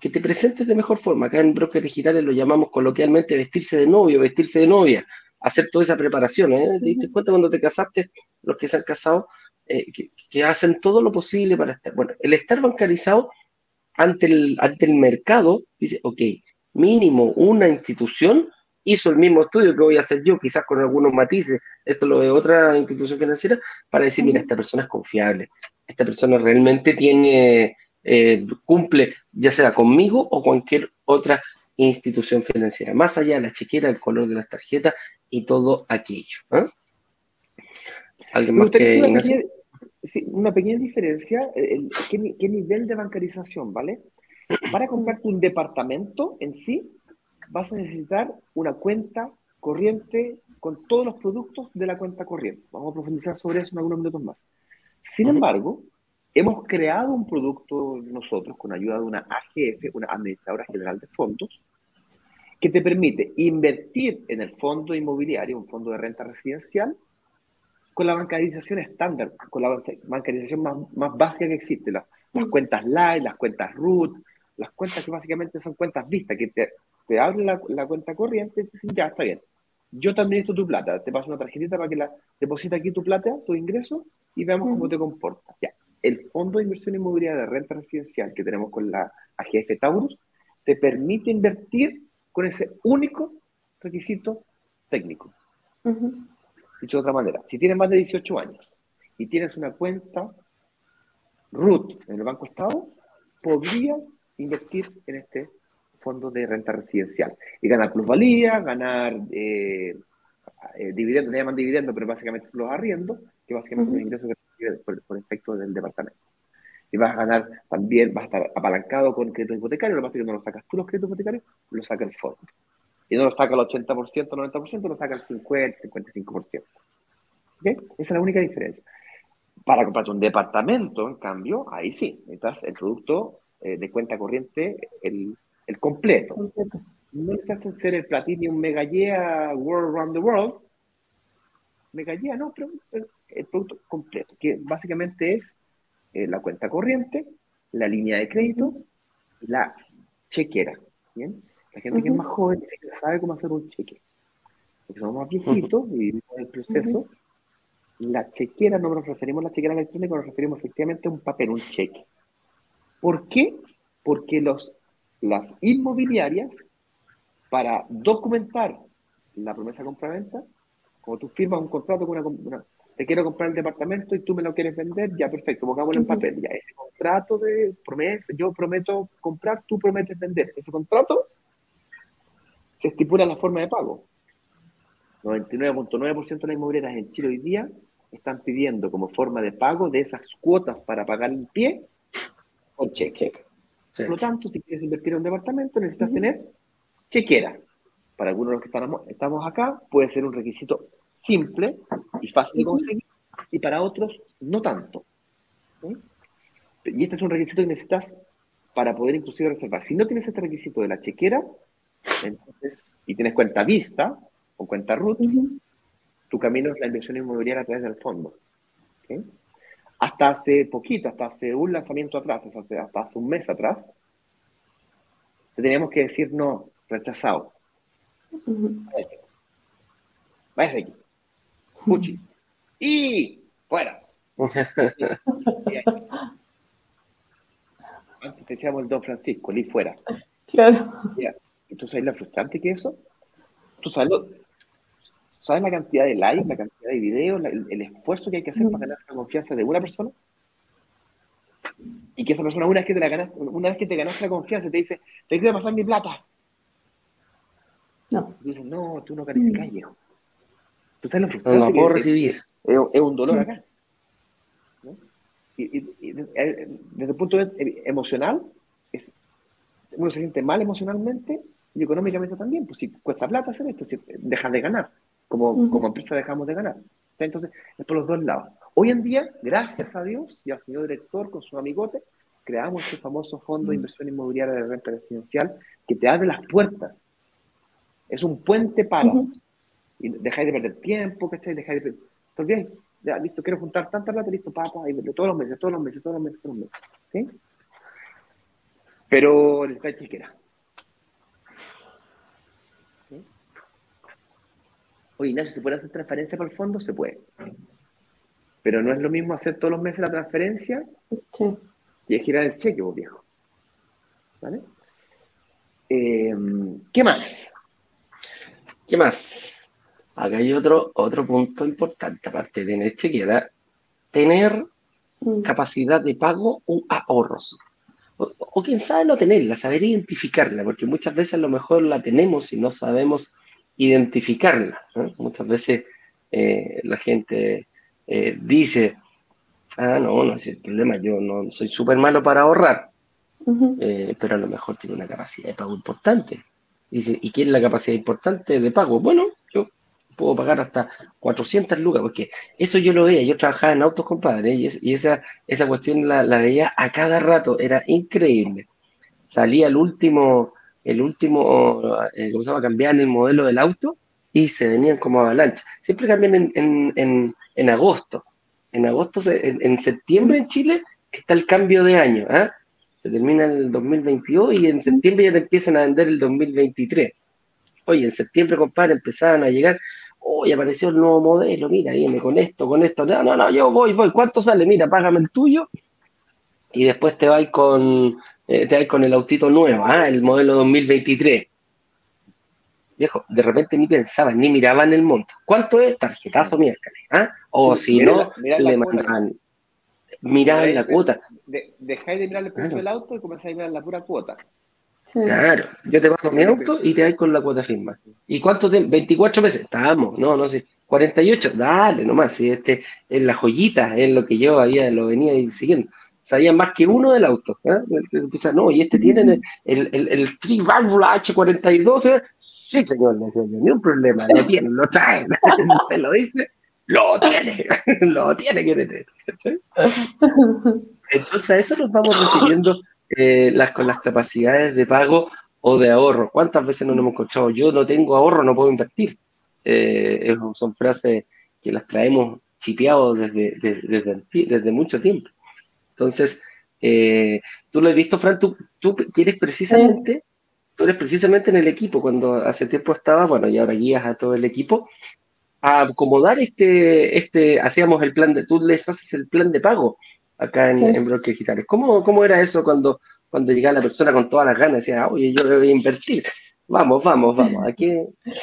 que te presentes de mejor forma. Acá en Brokers Digitales lo llamamos coloquialmente vestirse de novio, vestirse de novia, hacer toda esa preparación. ¿eh? ¿Te diste cuenta cuando te casaste, los que se han casado, eh, que, hacen todo lo posible para estar? Bueno, el estar bancarizado ante el, ante el mercado dice, ok, mínimo una institución hizo el mismo estudio que voy a hacer yo, quizás con algunos matices, esto lo de otra institución financiera, para decir, mira, esta persona es confiable, esta persona realmente tiene, eh, cumple, ya sea conmigo o cualquier otra institución financiera, más allá de la chequera, el color de las tarjetas y todo aquello. ¿eh? ¿Alguien más que una, pequeña, sí, una pequeña diferencia, ¿qué, ¿qué, nivel de bancarización, ¿vale? Para comprarte un departamento en sí, vas a necesitar una cuenta corriente con todos los productos de la cuenta corriente. Vamos a profundizar sobre eso en algunos minutos más. Sin embargo, hemos creado un producto nosotros con ayuda de una AGF, una Administradora General de Fondos, que te permite invertir en el fondo inmobiliario, un fondo de renta residencial, con la bancarización estándar, con la bancarización más, más básica que existe, las, cuentas LIVE, las cuentas RUT, las cuentas que básicamente son cuentas vistas, que te, te abren la, cuenta corriente y te dicen, ya, está bien. Yo te administro tu plata, te paso una tarjetita para que la deposita aquí tu plata, tu ingreso, y veamos cómo te comportas. Ya. El fondo de inversión inmobiliaria de renta residencial que tenemos con la AGF Taurus te permite invertir con ese único requisito técnico. Dicho de otra manera, si tienes más de 18 años y tienes una cuenta RUT en el Banco Estado, podrías invertir en este fondo de renta residencial. Y ganar plusvalía, ganar eh, eh, dividendos, le llaman dividendos, pero básicamente los arriendos, que básicamente son ingresos que por, por efecto del departamento y vas a ganar también, vas a estar apalancado con crédito hipotecario, lo que pasa es que no lo sacas tú los créditos hipotecarios, lo saca el fondo. Y no lo saca el 80%, 90%, lo saca el 50%, 55%. ¿Okay? Esa es la única diferencia. Para comprarte un departamento, en cambio, ahí sí, necesitas el producto eh, de cuenta corriente, el, el completo. No necesitas ser el Platinum Megallea World Around the World. Megallea, no, pero el producto completo, que básicamente es eh, la cuenta corriente, la línea de crédito y la chequera. ¿bien? La gente que es más joven sabe cómo hacer un cheque. Porque somos más viejitos y vivimos el proceso. La chequera, no nos referimos a la chequera electrónica, nos referimos efectivamente a un papel, un cheque. ¿Por qué? Porque los, las inmobiliarias, para documentar la promesa de compra-venta, como tú firmas un contrato con una, te quiero comprar el departamento y tú me lo quieres vender, ya perfecto, pongámoslo en papel. Ya ese contrato de promesa, yo prometo comprar, tú prometes vender. Ese contrato se estipula la forma de pago. 99.9% de las inmobiliarias en Chile hoy día están pidiendo como forma de pago de esas cuotas para pagar en pie con cheque. Por lo tanto, si quieres invertir en un departamento, necesitas tener chequera. Para algunos de los que estamos, estamos acá, puede ser un requisito simple y fácil de conseguir, y para otros no tanto. Y este es un requisito que necesitas para poder inclusive reservar. Si no tienes este requisito de la chequera, entonces, y tienes cuenta vista o cuenta root, tu camino es la inversión inmobiliaria a través del fondo. Hasta hace poquito, hasta hace un lanzamiento atrás, hasta, hasta hace un mes atrás, te teníamos que decir no, rechazado. Váyase aquí. Puchi. Y fuera. Antes te decíamos el Don Francisco, y fuera. Claro. ¿Y tú sabes lo frustrante que es eso? ¿Tú sabes, sabes la cantidad de likes, la cantidad de videos, el, esfuerzo que hay que hacer para ganar la confianza de una persona? y que esa persona, una vez que te la ganas, una vez que te ganaste la confianza, te dice, te quiero pasar mi plata. No. Y dices, no, tú no calificas, Mm. Tú sabes lo No la que puedo es- recibir. es, es un dolor Mm. acá. ¿no? Y, y- y de- eh, desde el punto de vista eh, emocional, es, uno se siente mal emocionalmente y económicamente también. Pues si cuesta plata hacer esto, si dejas de ganar, como, como empresa dejamos de ganar. Entonces, es por los dos lados. Hoy en día, gracias a Dios y al señor director con su amigote, creamos este famoso fondo de inversión inmobiliaria de renta residencial que te abre las puertas. Es un puente para. Y dejáis de perder tiempo, ¿cachai? Dejáis de... Olvidáis. Ya, listo, quiero juntar tanta plata, listo, papá, y todos los meses, todos los meses, todos los meses, todos los meses. ¿Sí? Pero necesitáis chequera. ¿Sí? Oye, Ignacio, ¿se puede hacer transferencia para el fondo? Se puede. Pero no es lo mismo hacer todos los meses la transferencia Sí. y girar el cheque, vos viejo. ¿Vale? Eh, ¿Qué más? ¿Qué más? Acá hay otro, otro punto importante, aparte de tener chequera, tener Mm. capacidad de pago o ahorros. O, o quién sabe no tenerla, saber identificarla, porque muchas veces a lo mejor la tenemos y no sabemos identificarla. Muchas veces eh, la gente eh, dice, ah, no, no es el problema, yo no soy súper malo para ahorrar, eh, pero a lo mejor tiene una capacidad de pago importante. Dice, ¿y qué es la capacidad importante de pago? Bueno, puedo pagar hasta 400 lucas, porque eso yo lo veía, yo trabajaba en autos, compadre, y, es- y esa, esa cuestión la, veía a cada rato, era increíble. Salía el último, el último, eh, ¿cómo se llama? Cambiaban el modelo del auto y se venían como avalancha. Siempre cambian en, en, en, agosto. En agosto, se- en, en septiembre en Chile está el cambio de año, ¿ah? Se termina el 2022 y en septiembre ya te empiezan a vender el 2023. Oye, en septiembre, compadre, empezaban a llegar, oye, apareció el nuevo modelo, mira, viene con esto, con esto, no, no, no, yo voy, voy, ¿cuánto sale? Mira, págame el tuyo y después te vas con, eh, te vas con el autito nuevo, ¿ah? el modelo 2023. Viejo, de repente ni pensaban, ni miraban el monto. ¿Cuánto es? Tarjetazo miércoles, ¿ah? O si no, la le cuota. mandaban, miraban la cuota. de- dejáis de mirar el precio del auto y comenzáis a mirar la pura cuota. Sí. Claro, yo te paso mi auto y te vas con la cuota firma. ¿Y cuánto te? 24 meses, estamos, no, no sé, 48, dale nomás, si este es la joyita, es lo que yo había, lo venía siguiendo. Sabían más que uno del auto. ¿eh? Empieza, no, y este tiene el, el, el, triválvula H42. ¿eh? Sí, señor, le decía yo, ni un problema, lo tienen, lo traen. Se lo dice, lo tiene, lo tiene que tener. Entonces a eso nos vamos refiriendo eh, las, con las capacidades de pago o de ahorro. ¿Cuántas veces nos hemos encontrado? Yo no tengo ahorro, no puedo invertir. Eh, son frases que las traemos chipeados desde, desde, desde mucho tiempo. Entonces, eh, tú lo has visto, Fran, tú, tú quieres precisamente, tú eres precisamente en el equipo, cuando hace tiempo estaba, bueno, y ahora guías a todo el equipo, a acomodar este, este, hacíamos el plan de, tú les haces el plan de pago acá en, Sí. en Brokers Digitales. ¿Cómo, ¿Cómo era eso cuando, cuando llegaba la persona con todas las ganas? Decía, oye, yo debo invertir. Vamos, vamos, vamos. Aquí,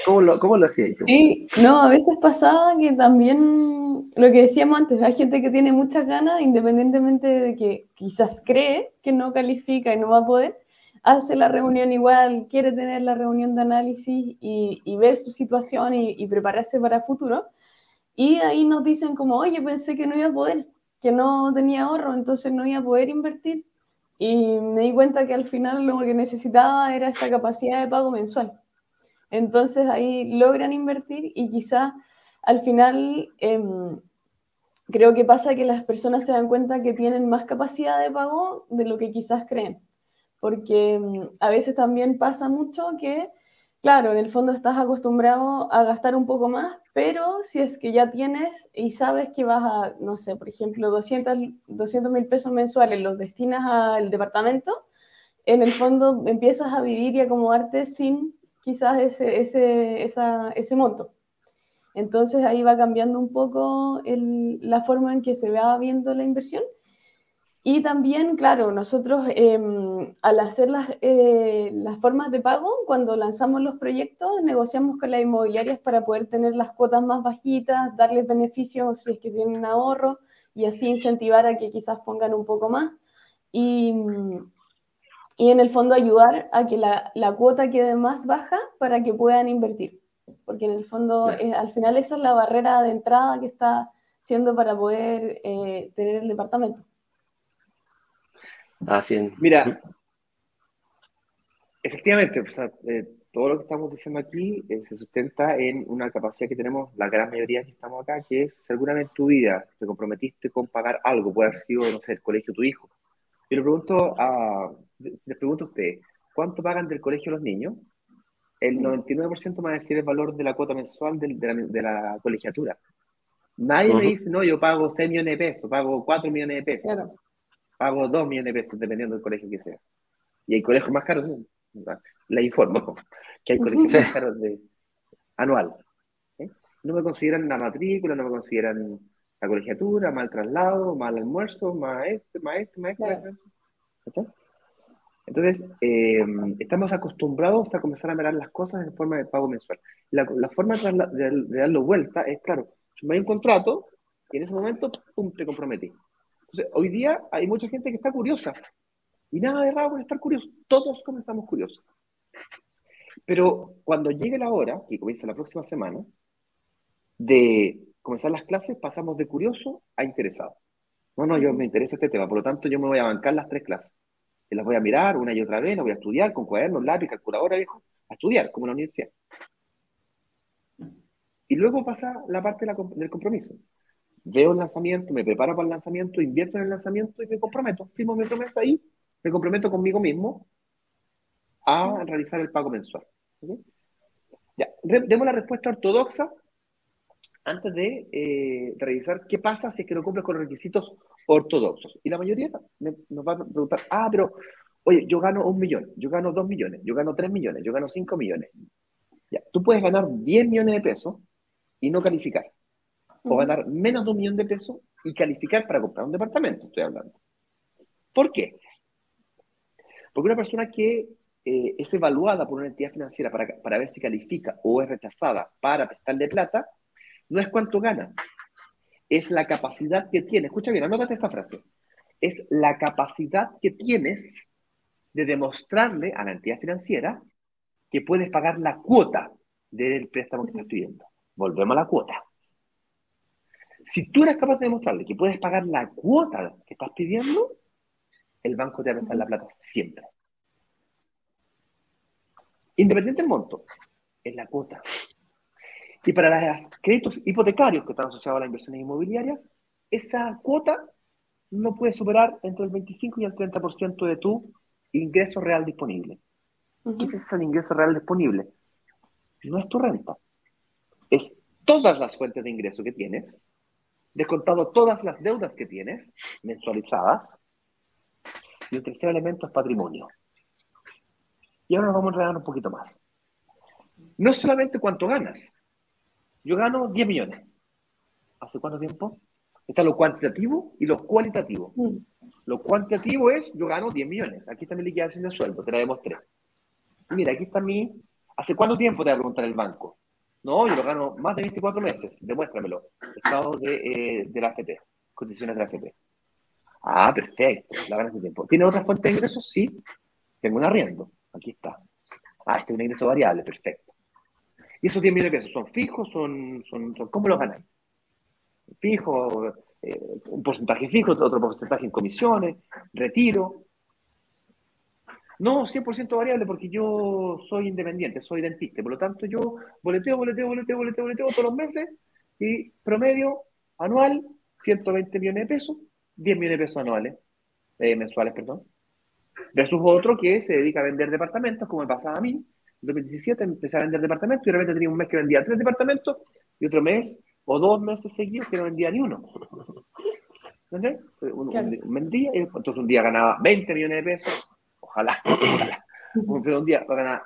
¿cómo, lo, ¿Cómo lo hacías tú? Sí, no, a veces pasaba que también, lo que decíamos antes, hay gente que tiene muchas ganas, independientemente de que quizás cree que no califica y no va a poder, hace la reunión igual, quiere tener la reunión de análisis y, y ver su situación y, y prepararse para el futuro. Y ahí nos dicen como, oye, pensé que no iba a poder, que no tenía ahorro, entonces no iba a poder invertir. Y me di cuenta que al final lo que necesitaba era esta capacidad de pago mensual. Entonces ahí logran invertir y quizás al final em, creo que pasa que las personas se dan cuenta que tienen más capacidad de pago de lo que quizás creen. Porque em, a veces también pasa mucho que, claro, en el fondo estás acostumbrado a gastar un poco más, pero si es que ya tienes y sabes que vas a, no sé, por ejemplo, 200 mil pesos mensuales, los destinas al departamento, en el fondo empiezas a vivir y acomodarte sin quizás ese, ese, esa, ese monto. Entonces ahí va cambiando un poco la forma en que se va viendo la inversión. Y también, claro, nosotros eh, al hacer las, eh, las formas de pago, cuando lanzamos los proyectos, negociamos con las inmobiliarias para poder tener las cuotas más bajitas, darles beneficios si es que tienen ahorro y así incentivar a que quizás pongan un poco más. y, y en el fondo ayudar a que la, la, cuota quede más baja para que puedan invertir. Porque en el fondo, eh, al final esa es la barrera de entrada que está siendo para poder eh, tener el departamento. Mira, efectivamente, eh, todo lo que estamos diciendo aquí eh, se sustenta en una capacidad que tenemos la gran mayoría que estamos acá, que es seguramente tu vida te comprometiste con pagar algo, puede haber sido, no sé, el colegio de tu hijo. Yo le pregunto a, les pregunto a ustedes, ¿cuánto pagan del colegio los niños? El 99% me va a decir el valor de la cuota mensual de, la, colegiatura. Nadie me dice, no, yo pago 6 millones de pesos, pago 4 millones de pesos, pago 2 millones de pesos, dependiendo del colegio que sea. Y hay colegios más caros, la informo, que hay colegios más caros de, anual. ¿eh? No me consideran la matrícula, no me consideran la colegiatura, mal traslado, mal almuerzo, más este, más este, más este. Entonces, eh, estamos acostumbrados a comenzar a mirar las cosas en forma de pago mensual. La, forma de, darlo vuelta es, claro, me hay un contrato y en ese momento, pum, te comprometí. Hoy día hay mucha gente que está curiosa. Y nada de raro con estar curioso. Todos comenzamos curiosos. Pero cuando llegue la hora, que comienza la próxima semana, de comenzar las clases, pasamos de curioso a interesado. No, no, yo me interesa este tema, por lo tanto yo me voy a bancar las tres clases. Y las voy a mirar una y otra vez, las voy a estudiar con cuadernos, lápiz, calculadora, viejo, a estudiar, como en la universidad. Y luego pasa la parte del compromiso. Veo el lanzamiento, me preparo para el lanzamiento, invierto en el lanzamiento y me comprometo. Firmo mi promesa ahí, me comprometo conmigo mismo a realizar el pago mensual. Ya, demos la respuesta ortodoxa antes de, eh, revisar qué pasa si es que no cumple con los requisitos ortodoxos. Y la mayoría nos va a preguntar, ah, pero, oye, yo gano un millón, yo gano dos millones, yo gano tres millones, yo gano cinco millones. Ya, tú puedes ganar 10 millones de pesos y no calificar. O ganar menos de un millón de pesos y calificar para comprar un departamento, estoy hablando. ¿Por qué? Porque una persona que eh, es evaluada por una entidad financiera para, para ver si califica o es rechazada para prestarle plata, no es cuánto gana, es la capacidad que tiene. Escucha bien, anótate esta frase. Es la capacidad que tienes de demostrarle a la entidad financiera que puedes pagar la cuota del préstamo que estás pidiendo. Volvemos a la cuota. Si tú eres capaz de demostrarle que puedes pagar la cuota que estás pidiendo, el banco te va a prestar la plata siempre. Independiente del monto, es la cuota. Y para los créditos hipotecarios que están asociados a las inversiones inmobiliarias, esa cuota no puede superar entre el 25 y el 30% de tu ingreso real disponible. ¿Qué es ese ingreso real disponible? No es tu renta. Es todas las fuentes de ingreso que tienes, descontado todas las deudas que tienes, mensualizadas, y el tercer elemento es patrimonio. Y ahora nos vamos a enredar un poquito más. No solamente cuánto ganas. Yo gano 10 millones. ¿Hace cuánto tiempo? Está lo cuantitativo y lo cualitativo. Mm. Lo cuantitativo es, yo gano 10 millones. Aquí está mi liquidación de sueldo, te la demostré. mira, aquí está mi... ¿Hace cuánto tiempo te va a preguntar el banco? No, yo lo gano más de 24 meses. Demuéstramelo. Estado de, eh, de la AFP. Condiciones de la AFP. Ah, perfecto. La ganas de tiempo. ¿Tiene otra fuente de ingresos? Sí. Tengo un arriendo. Aquí está. Ah, este es un ingreso variable. Perfecto. Y esos 10 millones de pesos son fijos, son, son, ¿cómo los ganan? Fijo, eh, un porcentaje fijo, otro porcentaje en comisiones, retiro. No, 100% variable porque yo soy independiente, soy dentista. Por lo tanto, yo boleteo, boleteo, boleteo, boleteo, boleteo todos los meses y promedio anual 120 millones de pesos 10 millones de pesos anuales, eh, mensuales, perdón, versus otro que se dedica a vender departamentos, como me pasaba a mí. En 2017 empecé a vender departamentos y de repente tenía un mes que vendía tres departamentos y otro mes o dos meses seguidos que no vendía ni uno. ¿Entendés? Un, entonces un día ganaba 20 millones de pesos, ojalá, ojalá. un día ganaba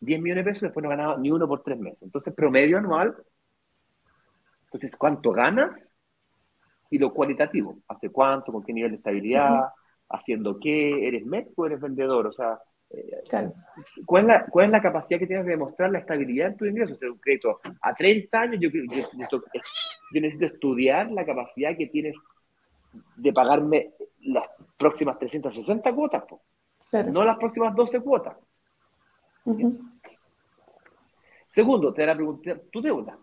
10 millones de pesos y después no ganaba ni uno por tres meses. Entonces, promedio anual. Entonces, ¿cuánto ganas? y lo cualitativo, hace cuánto, con qué nivel de estabilidad, haciendo qué, eres médico eres vendedor, o sea, eh, ¿cuál, es la, ¿cuál, es la, capacidad que tienes de demostrar la estabilidad en tu ingreso? O sea, un crédito a 30 años, yo, yo, necesito estudiar la capacidad que tienes de pagarme próximas 360 cuotas, no las próximas 12 cuotas. Segundo, te van a preguntar tu deuda.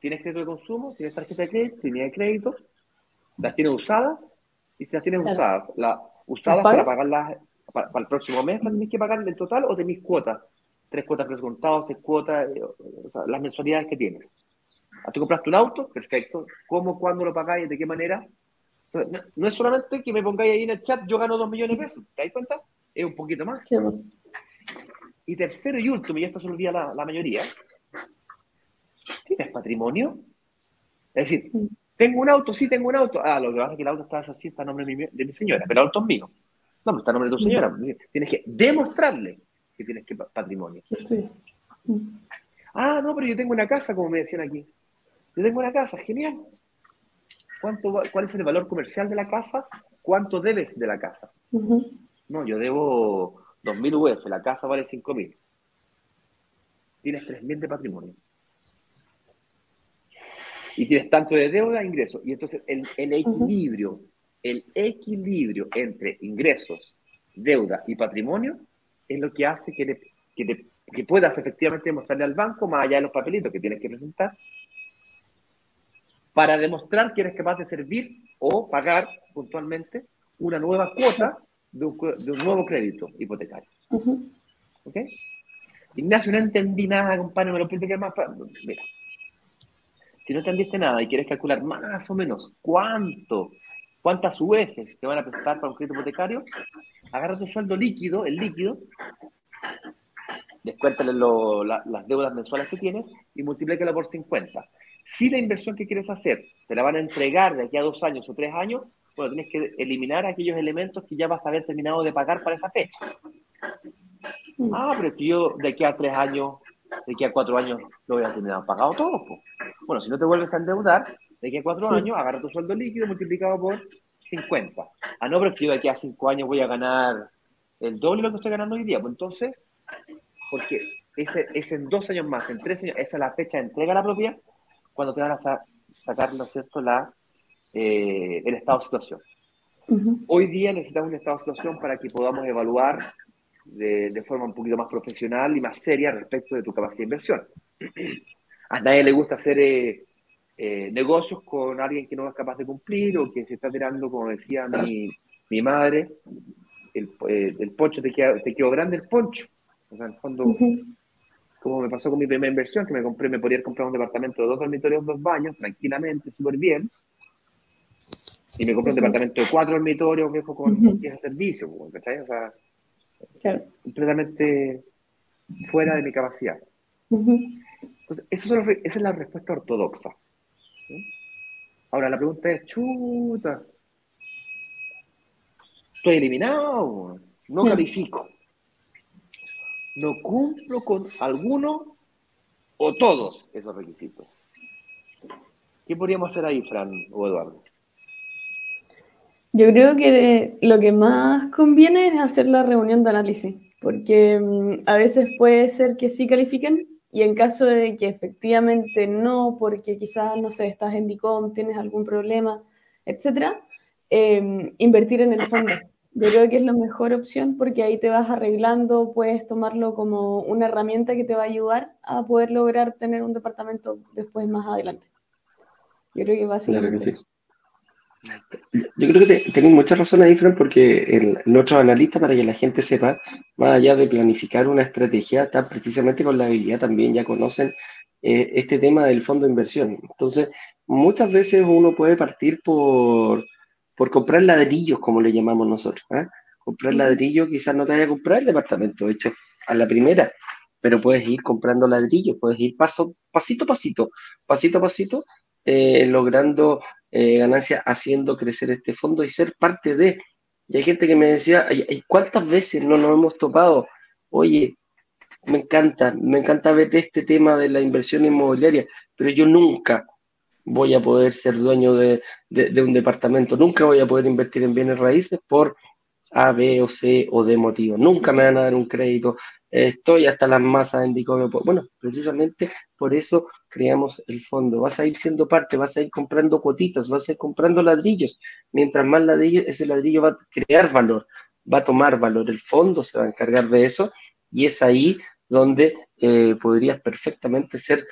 ¿Tienes crédito de consumo? ¿Tienes tarjeta de crédito? ¿Tienes de crédito? ¿Las tienes usadas? Y si las tienes usadas, la, usadas para pagarlas para, el próximo mes, ¿las tienes que pagar en total o tenéis cuotas? Tres cuotas presentadas, tres cuotas, eh, las mensualidades que tienes. Ah, ¿Tú compraste un auto? Perfecto. ¿Cómo, cuándo lo pagáis? ¿De qué manera? No, es solamente que me pongáis ahí en el chat, yo gano dos millones de pesos. ¿Te das cuenta? Es un poquito más. Y tercero y último, y esto se olvida la, la mayoría, ¿tienes patrimonio? Es decir, ¿tengo un auto? Sí, tengo un auto. Ah, lo que pasa es que el auto está así, está a nombre de mi, de mi señora, pero el auto es mío. No, pues está a nombre de tu señora. Tienes que demostrarle que tienes que patrimonio. Sí. Ah, no, pero yo tengo una casa, como me decían aquí. Yo tengo una casa, genial. ¿Cuánto, ¿Cuál es el valor comercial de la casa? ¿Cuánto debes de la casa? No, yo debo 2.000 UF, la casa vale 5.000. Tienes 3.000 de patrimonio. Y tienes tanto de deuda e ingresos. Y entonces el, equilibrio, el equilibrio entre ingresos, deuda y patrimonio es lo que hace que, que puedas efectivamente mostrarle al banco, más allá de los papelitos que tienes que presentar, para demostrar que eres capaz de servir o pagar puntualmente una nueva cuota de un, nuevo crédito hipotecario. ¿Ok? Ignacio, no entendí nada, compadre, me lo que más. Mira, si no entendiste nada y quieres calcular más o menos cuánto, cuántas UF te van a prestar para un crédito hipotecario, agarra tu sueldo líquido, el líquido, descuéntale las deudas mensuales que tienes y multiplícala por 50. Si la inversión que quieres hacer te la van a entregar de aquí a dos años o tres años, bueno, tienes que eliminar aquellos elementos que ya vas a haber terminado de pagar para esa fecha. Ah, pero que yo de aquí a tres años, de aquí a cuatro años lo voy a terminar pagado todo. Bueno, si no te vuelves a endeudar, de aquí a cuatro años, agarra tu sueldo líquido multiplicado por 50. Ah, no, pero que yo de aquí a cinco años voy a ganar el doble de lo que estoy ganando hoy día. Pues entonces, porque ese, es en dos años más, en tres años, esa es la fecha de entrega a la propiedad, cuando te van a sacar, ¿no es cierto?, la, eh, el estado de situación. Hoy día necesitamos un estado de situación para que podamos evaluar de, de, forma un poquito más profesional y más seria respecto de tu capacidad de inversión. A nadie le gusta hacer eh, eh, negocios con alguien que no es capaz de cumplir o que se está tirando, como decía mi, mi madre, el, el poncho te, te quedó grande el poncho. O sea, en el fondo, como me pasó con mi primera inversión, que me compré, me podía comprar un departamento de dos dormitorios, dos baños, tranquilamente, súper bien. Y me compré un departamento de cuatro dormitorios, viejo, con uh -huh. servicio, ¿cachai? O sea, completamente fuera de mi capacidad. Entonces, eso esa es la respuesta ortodoxa. Ahora, la pregunta es, chuta, estoy eliminado, no califico no cumplo con alguno o todos esos requisitos. ¿Qué podríamos hacer ahí, Fran o Eduardo? Yo creo que lo que más conviene es hacer la reunión de análisis, porque mm, a veces puede ser que sí califiquen y en caso de que efectivamente no, porque quizás, no sé, estás en DICOM, tienes algún problema, etcétera, eh, invertir en el fondo. Yo creo que es la mejor opción porque ahí te vas arreglando, puedes tomarlo como una herramienta que te va a ayudar a poder lograr tener un departamento después más adelante. Yo creo que va a ser. Claro que sí. Yo creo que tenés mucha razón ahí, Fran, porque el, nuestros analistas, para que la gente sepa, más allá de planificar una estrategia, está precisamente con la habilidad también, ya conocen eh, este tema del fondo de inversión. Entonces, muchas veces uno puede partir por, por comprar ladrillos, como le llamamos nosotros. ¿eh? Comprar ladrillos, quizás no te vaya a comprar el departamento hecho a la primera, pero puedes ir comprando ladrillos, puedes ir paso, pasito a pasito, pasito a pasito, eh, logrando eh, ganancias, haciendo crecer este fondo y ser parte de. Y hay gente que me decía, ¿cuántas veces no nos hemos topado? Oye, me encanta, me encanta ver este tema de la inversión inmobiliaria, pero yo nunca, voy a poder ser dueño de, un departamento, nunca voy a poder invertir en bienes raíces por A, B o C o D motivo, nunca me van a dar un crédito, estoy hasta las masas en Dicomio. Bueno, precisamente por eso creamos el fondo. Vas a ir siendo parte, vas a ir comprando cuotitas, vas a ir comprando ladrillos. Mientras más ladrillos, ese ladrillo va a crear valor, va a tomar valor. El fondo se va a encargar de eso y es ahí donde eh, podrías perfectamente ser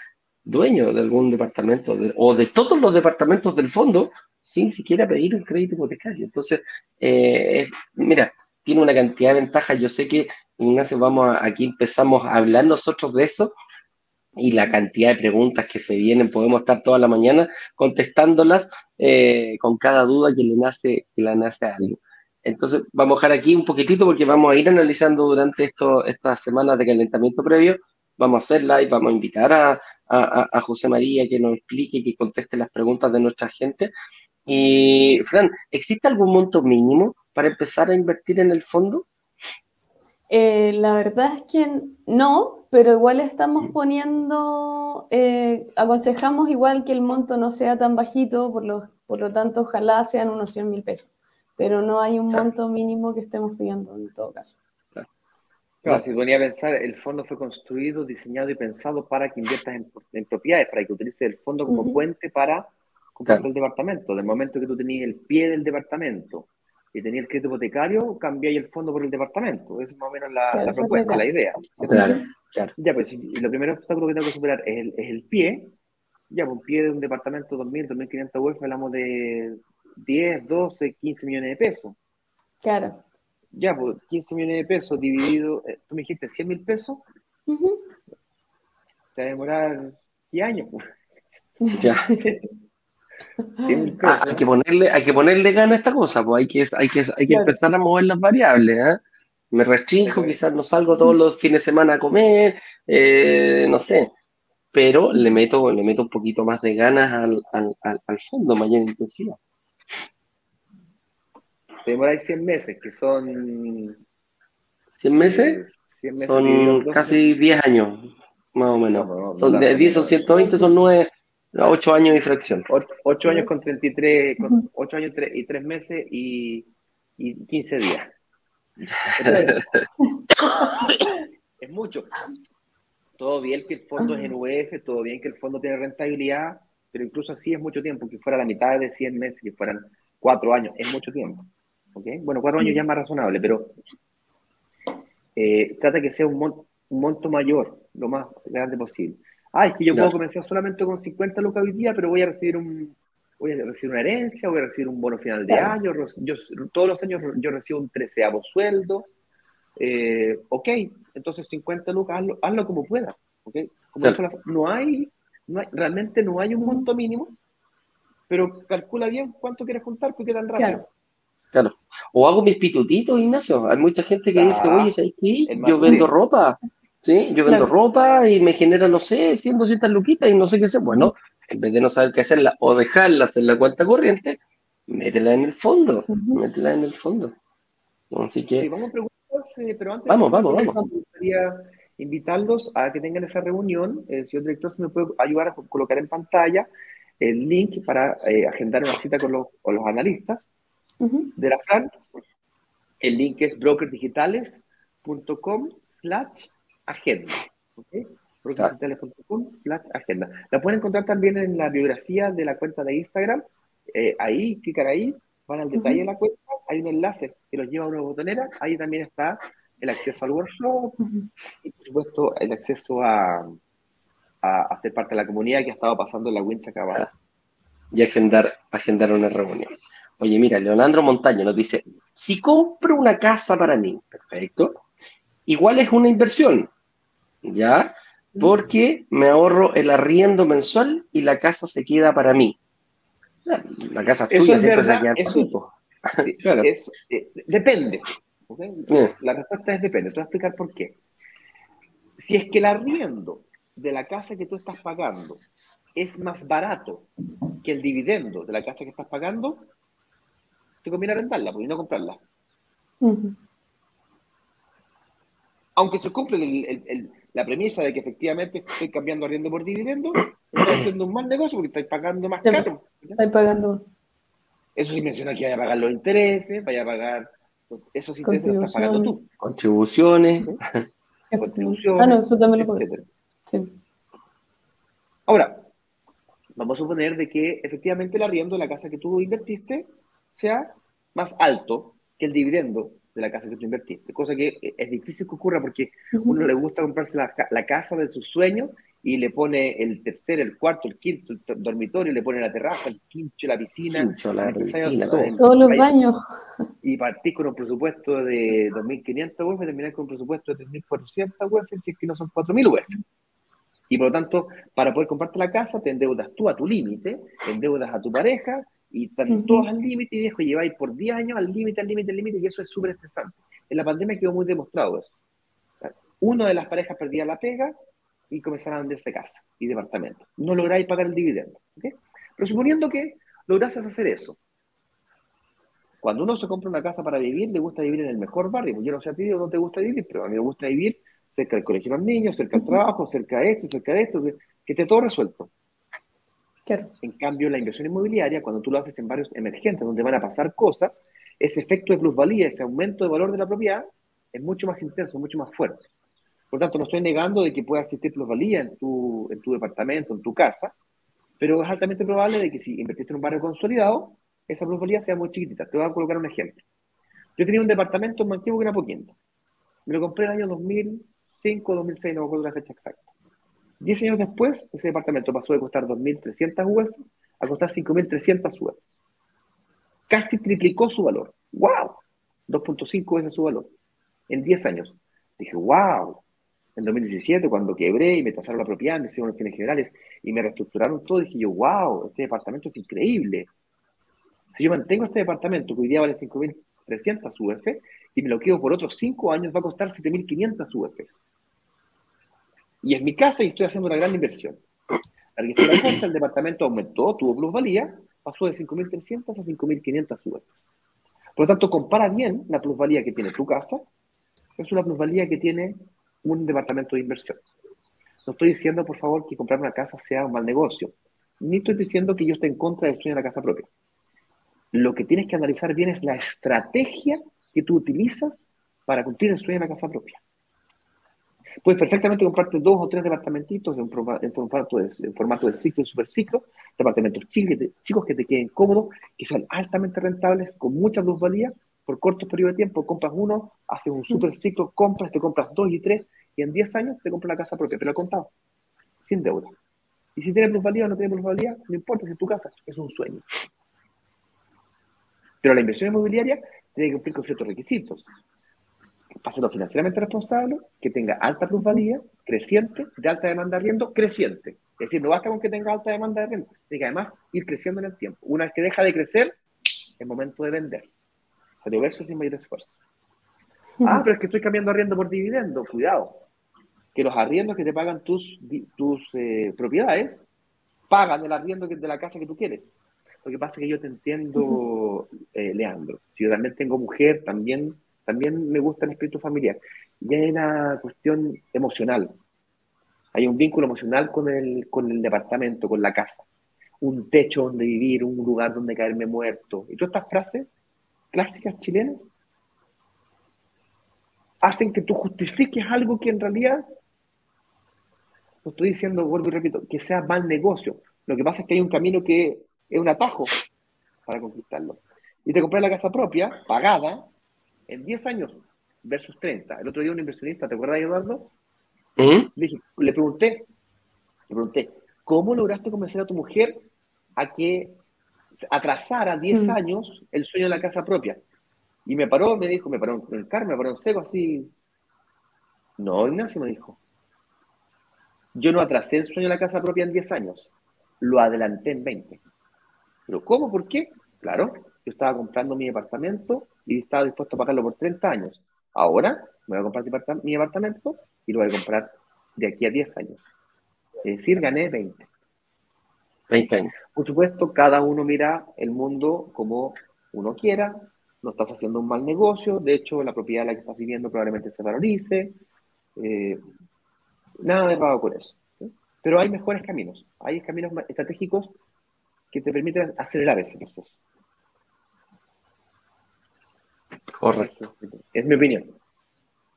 dueño de algún departamento o de todos los departamentos del fondo sin siquiera pedir un crédito hipotecario. Entonces, eh, mira, tiene una cantidad de ventajas. Yo sé que, Ignacio, vamos a, aquí empezamos a hablar nosotros de eso y la cantidad de preguntas que se vienen, podemos estar toda la mañana contestándolas eh, con cada duda que le nace, que le nace a alguien. Entonces, vamos a dejar aquí un poquitito porque vamos a ir analizando durante esto, estas semanas de calentamiento previo. Vamos a hacer live, vamos a invitar a, a, José María que nos explique, que conteste las preguntas de nuestra gente. Y, Fran, ¿existe algún monto mínimo para empezar a invertir en el fondo? Eh, la verdad es que no, pero igual estamos poniendo, eh, aconsejamos igual que el monto no sea tan bajito, por lo, por lo tanto ojalá sean unos 100 mil pesos, pero no hay un monto mínimo que estemos pidiendo en todo caso. Claro, si ponía a pensar, el fondo fue construido, diseñado y pensado para que inviertas en, propiedades, para que utilices el fondo como puente para comprar el departamento. Del momento que tú tenías el pie del departamento y tenías el crédito hipotecario, cambiáis el fondo por el departamento. Esa es más o menos la, propuesta, la idea. Claro, claro. Ya, pues, y lo primero obstáculo que tengo que superar es el, es el pie. Ya, pues, un pie de un departamento 2.000, 2.500 UF, hablamos de 10, 12, 15 millones de pesos. Claro. Ya, pues 15 millones de pesos dividido, eh, tú me dijiste 100 mil pesos. Te va a demorar 10 años. Pues. Ya. Ah, hay, que ponerle, hay que ponerle gana a esta cosa, pues hay que, hay que, hay que empezar a mover las variables. ¿eh? Me restringo, quizás no salgo todos los fines de semana a comer, eh, no sé, pero le meto, le meto un poquito más de ganas al, al, al, fondo, mayor intensidad. Te demoráis 100 meses, que son... ¿100 meses? 100 meses son casi 10 años, más o menos. son de 10 o 120, son 9, Ocho años de fracción. Ocho, años con 33, con ocho años y tres meses y, y 15 días. es mucho. Todo bien que el fondo es en UF, todo bien que el fondo tiene rentabilidad, pero incluso así es mucho tiempo, que fuera la mitad de 100 meses, que fueran cuatro años, es mucho tiempo. ¿Okay? Bueno, cuatro años ya es más razonable, pero eh, trata que sea un, un monto mayor, lo más grande posible ah, es que yo puedo comenzar solamente con 50 lucas hoy día, pero voy a recibir un voy a recibir una herencia, voy a recibir un bono final de año, yo, todos los años yo recibo un treceavo sueldo, eh, ok, entonces 50 lucas, hazlo, como puedas, okay? no, hay, no hay, realmente no hay un monto mínimo, pero calcula bien cuánto quieres juntar, porque tan rápido. Claro. O hago mis pitutitos, Ignacio. Hay mucha gente que dice, oye, ¿sabes qué? Yo vendo ropa. ¿sí? Yo vendo ropa y me genera, no sé, 100, 200 luquitas y no sé qué hacer. Bueno, en vez de no saber qué hacerla o dejarlas en la cuenta corriente, métela en el fondo, métela en el fondo. Así que... vamos a preguntas, eh, pero antes... Vamos, vamos, vamos. Me gustaría invitarlos a que tengan esa reunión. El señor director, se me puede ayudar a colocar en pantalla el link para eh, agendar una cita con los, con los analistas de la FRAN. El link es brokerdigitales.com slash agenda. ¿okay? agenda. La pueden encontrar también en la biografía de la cuenta de Instagram. Eh, ahí, clicar ahí, van al detalle de la cuenta, hay un enlace que los lleva a una botonera. Ahí también está el acceso al workshop y, por supuesto, el acceso a, a, ser parte de la comunidad que ha estado pasando en la wincha acabada. Y agendar, agendar una reunión. Oye, mira, Leonardo Montaña nos dice, si compro una casa para mí, perfecto, igual es una inversión, ¿ya? Porque me ahorro el arriendo mensual y la casa se queda para mí. La, casa es tuya, es verdad, eso, claro. Eh, depende. La respuesta es depende. Te voy a explicar por qué. Si es que el arriendo de la casa que tú estás pagando es más barato que el dividendo de la casa que estás pagando, te conviene rentarla, pues, y no comprarla aunque se cumple la premisa de que efectivamente estoy cambiando arriendo por dividendo, estoy haciendo un mal negocio porque estoy pagando más caro. Estoy pagando. Eso sí menciona que vaya a pagar los intereses, vaya a pagar. Esos intereses los estás pagando tú. Contribuciones. Contribuciones. Ah, no, eso también lo puedo. Sí. Ahora, vamos a suponer de que efectivamente el arriendo de la casa que tú invertiste sea más alto que el dividendo de la casa que tú invertiste, cosa que es difícil que ocurra porque a uno le gusta comprarse la, la casa de sus sueños y le pone el tercer, el cuarto, el quinto, el dormitorio, le pone la terraza, el quincho, la piscina, Quincho, la piscina, todo. Todos los baños. y partís con un presupuesto de 2.500 UF y terminás con un presupuesto de 3.400 UF si es que no son 4.000 UF. Y por lo tanto, para poder comprarte la casa, te endeudas tú a tu límite, te endeudas a tu pareja y están Ujú. todos al límite y viejo, lleváis por 10 años al límite, al límite, al límite y eso es súper estresante. En la pandemia quedó muy demostrado eso. Una de las parejas perdía la pega y comenzaron a venderse casa y departamento. No lográis pagar el dividendo. ¿ok? Pero suponiendo que lograses hacer eso, cuando uno se compra una casa para vivir, le gusta vivir en el mejor barrio. Pues yo no sé a ti dónde te gusta vivir, pero a mí me gusta vivir cerca del colegio de los niños, cerca del trabajo, cerca de esto, cerca de esto, que, que esté todo resuelto. Claro. En cambio, la inversión inmobiliaria, cuando tú lo haces en barrios emergentes, donde van a pasar cosas, ese efecto de plusvalía, ese aumento de valor de la propiedad, es mucho más intenso, mucho más fuerte. Por tanto, no estoy negando de que pueda existir plusvalía en tu, en tu departamento, en tu casa, pero es altamente probable de que si invertiste en un barrio consolidado, esa plusvalía sea muy chiquitita. Te voy a colocar un ejemplo. Yo tenía un departamento en Manquehue que era Poquiendo. Me lo compré en el año 2005, 2006, no me acuerdo la fecha exacta. Diez años después, ese departamento pasó de costar 2.300 UF a costar 5.300 UF. Casi triplicó su valor. ¡Wow! 2.5 veces su valor. En 10 años. Dije, ¡wow! En 2017, cuando quebré y me tasaron la propiedad, me hicieron los fines generales y me reestructuraron todo, dije yo, ¡wow! Este departamento es increíble. Si yo mantengo este departamento, que hoy día vale 5.300 UF, y me lo quedo por otros 5 años, va a costar 7.500 UF. Y es mi casa y estoy haciendo una gran inversión. Que estoy la cuenta, el departamento aumentó, tuvo plusvalía, pasó de 5.300 a 5.500 UF. Por lo tanto, compara bien la plusvalía que tiene tu casa, es una plusvalía que tiene un departamento de inversión. No estoy diciendo, por favor, que comprar una casa sea un mal negocio, ni estoy diciendo que yo esté en contra del sueño la casa propia. Lo que tienes que analizar bien es la estrategia que tú utilizas para cumplir el sueño de la casa propia. Puedes perfectamente comprarte dos o tres departamentitos en, en formato, de, en formato de ciclo y superciclo, departamentos chicos, chicos que te queden cómodos, que sean altamente rentables, con mucha plusvalía, por corto periodo de tiempo, compras uno, haces un super ciclo, compras, te compras dos y tres, y en 10 años te compras la casa propia, pero al contado, sin deuda. Y si tiene plusvalía o no tiene plusvalía, no importa si es tu casa, es un sueño. Pero la inversión inmobiliaria tiene que cumplir con ciertos requisitos. Para serlo financieramente responsable, que tenga alta plusvalía, creciente, de alta demanda de arriendo, creciente. Es decir, no basta con que tenga alta demanda de arriendo, tiene que además ir creciendo en el tiempo. Una vez que deja de crecer, es momento de vender. Salió verso sin mayor esfuerzo. Ah, pero es que estoy cambiando arriendo por dividendo. Cuidado. Que los arriendos que te pagan tus, tus eh, propiedades pagan el arriendo de la casa que tú quieres. Lo que pasa es que yo te entiendo, eh, Leandro. Si yo también tengo mujer, también, también me gusta el espíritu familiar. Y hay una cuestión emocional. Hay un vínculo emocional con el, con el departamento, con la casa. Un techo donde vivir, un lugar donde caerme muerto. Y todas estas frases clásicas chilenas hacen que tú justifiques algo que en realidad, no estoy diciendo, vuelvo y repito, que sea mal negocio. Lo que pasa es que hay un camino que es un atajo para conquistarlo. Y te compré la casa propia, pagada, en 10 años versus 30. El otro día un inversionista, ¿te acuerdas, Eduardo? ¿Mm? Le, dije, le pregunté, le pregunté, ¿cómo lograste convencer a tu mujer a que atrasara 10 Mm. años el sueño de la casa propia? Y me paró, me dijo, me paró en el carro, me paró en seco, así. No, Ignacio me dijo. Yo no atrasé el sueño de la casa propia en 10 años, lo adelanté en 20. ¿Pero cómo? ¿Por qué? Claro, yo estaba comprando mi departamento y estaba dispuesto a pagarlo por 30 años. Ahora me voy a comprar mi aparta- mi apartamento y lo voy a comprar de aquí a 10 años. Es decir, gané 20. 20 años. Por supuesto, cada uno mira el mundo como uno quiera, no estás haciendo un mal negocio, de hecho, la propiedad en la que estás viviendo probablemente se valorice, eh, nada de pago con eso. ¿sí? Pero hay mejores caminos, hay caminos estratégicos que te permiten acelerar ese proceso. Correcto. Es mi opinión.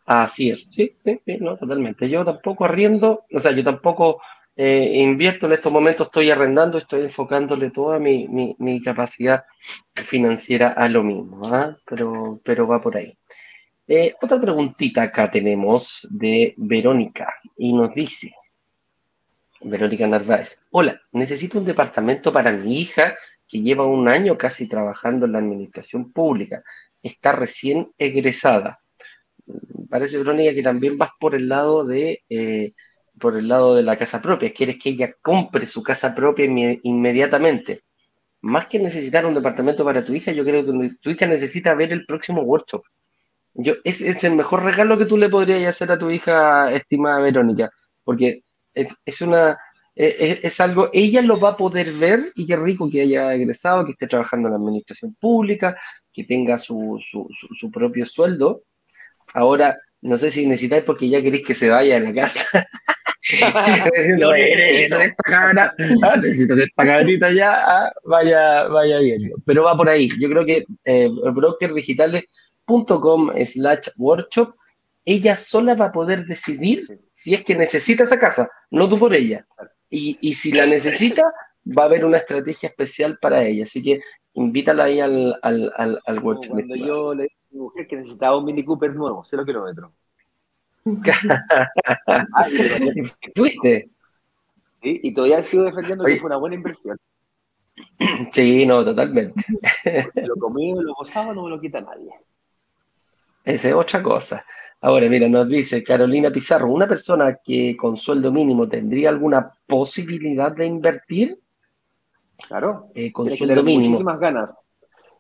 Así es, sí, sí, sí, no, totalmente. Yo tampoco arriendo, o sea, yo tampoco eh, invierto en estos momentos, estoy arrendando, estoy enfocándole toda mi, mi, capacidad financiera a lo mismo, ¿ah? pero, pero va por ahí. Eh, otra preguntita acá tenemos de Verónica y nos dice, Verónica Narváez, hola, necesito un departamento para mi hija que lleva un año casi trabajando en la administración pública, está recién egresada. Parece, Verónica, que también vas por el lado de... Eh, por el lado de la casa propia, quieres que ella compre su casa propia inmediatamente. Más que necesitar un departamento para tu hija, yo creo que tu hija necesita ver el próximo workshop. Yo, es, es el mejor regalo que tú le podrías hacer a tu hija, estimada Verónica, porque es, una, es, algo, ella lo va a poder ver y qué rico que haya egresado, que esté trabajando en la administración pública, que tenga su, su, su propio sueldo. Ahora, no sé si necesitáis porque ya queréis que se vaya a la casa. no, necesito que esta ah, necesito que esta cabrita ya ah, vaya, vaya viendo. Pero va por ahí. Yo creo que eh, brokerdigitales.com slash workshop, ella sola va a poder decidir si es que necesita esa casa, no tú por ella. Y, y si la necesita, va a haber una estrategia especial para ella. Así que invítala ahí al, al, al, al workshop. Cuando yo le dije a mi mujer que necesitaba un Mini Cooper nuevo, 0 kilómetros. ¿Fuiste? Sí, y todavía sigo defendiendo que fue una buena inversión. Sí, no, totalmente. lo y lo gozado no me lo quita nadie. Esa es otra cosa. Ahora, mira, nos dice Carolina Pizarro, ¿una persona que con sueldo mínimo tendría alguna posibilidad de invertir? Claro. Eh, con mínimo. Muchísimas ganas.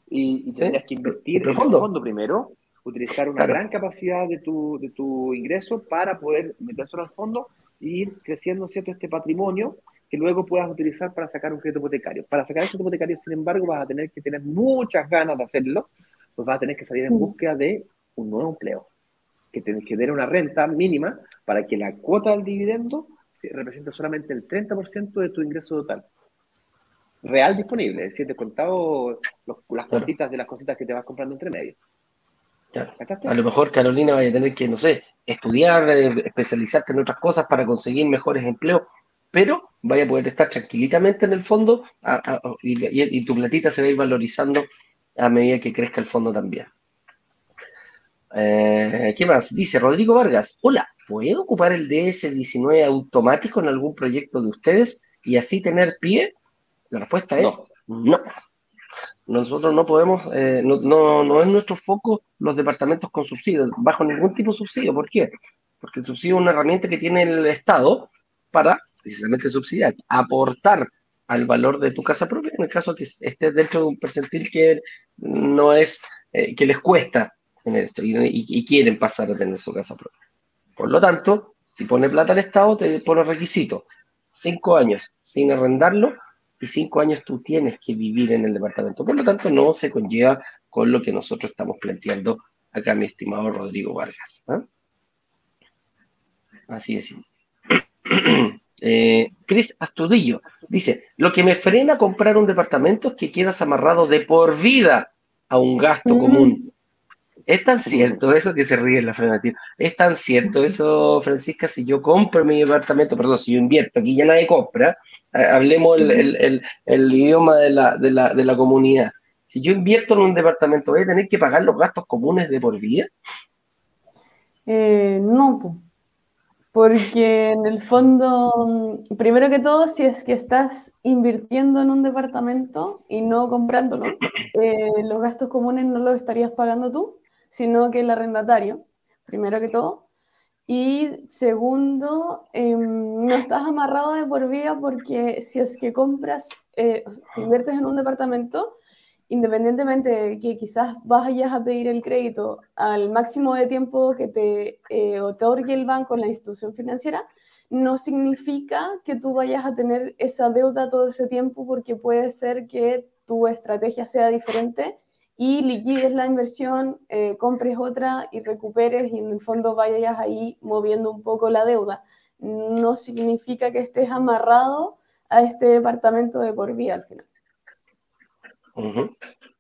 Y, tendrías que invertir en el fondo primero utilizar una gran capacidad de tu, de tu ingreso para poder meterlo al fondo e ir creciendo ¿cierto? este patrimonio que luego puedas utilizar para sacar un crédito hipotecario. Para sacar crédito hipotecario, sin embargo, vas a tener que tener muchas ganas de hacerlo, pues vas a tener que salir en mm. búsqueda de un nuevo empleo, que tienes que tener una renta mínima para que la cuota del dividendo represente solamente el 30% de tu ingreso total. Real disponible, es decir, descontado las cuotitas de las cositas que te vas comprando entre medio. A lo mejor Carolina vaya a tener que, no sé, estudiar, eh, especializarte en otras cosas para conseguir mejores empleos, pero vaya a poder estar tranquilitamente en el fondo y, tu platita se va a ir valorizando a medida que crezca el fondo también. Eh, ¿Qué más? Dice Rodrigo Vargas, hola, ¿puedo ocupar el DS19 automático en algún proyecto de ustedes y así tener pie? La respuesta es no. Nosotros no podemos, eh, no, no, es nuestro foco los departamentos con subsidio, bajo ningún tipo de subsidio. ¿Por qué? Porque el subsidio es una herramienta que tiene el Estado para precisamente subsidiar, aportar al valor de tu casa propia, en el caso que estés dentro de un percentil que no es, eh, que les cuesta tener esto y, quieren pasar a tener su casa propia. Por lo tanto, si pone plata al Estado, te pone requisito. Cinco años sin arrendarlo y cinco años tú tienes que vivir en el departamento. Por lo tanto, no se conlleva con lo que nosotros estamos planteando acá, mi estimado Rodrigo Vargas. ¿ah? Así es. Eh, Cris Astudillo dice, lo que me frena a comprar un departamento es que quedas amarrado de por vida a un gasto mm. común. Es tan cierto eso que se ríe la tío. Es tan cierto eso, Francisca, si yo compro mi departamento, perdón, si yo invierto, aquí ya nadie compra, hablemos el, idioma de la comunidad. Si yo invierto en un departamento, ¿voy a tener que pagar los gastos comunes de por vida? Eh, no, porque en el fondo, primero que todo, si es que estás invirtiendo en un departamento y no comprándolo, eh, los gastos comunes no los estarías pagando tú, sino que el arrendatario, primero que todo. Y segundo, em, no estás amarrado de por vida porque si es que compras, eh, si inviertes en un departamento, independientemente de que quizás vayas a pedir el crédito al máximo de tiempo que te eh, otorgue el banco, la institución financiera, no significa que tú vayas a tener esa deuda todo ese tiempo porque puede ser que tu estrategia sea diferente y liquides la inversión, eh, compres otra y recuperes y en el fondo vayas ahí moviendo un poco la deuda. No significa que estés amarrado a este departamento de por vida al final.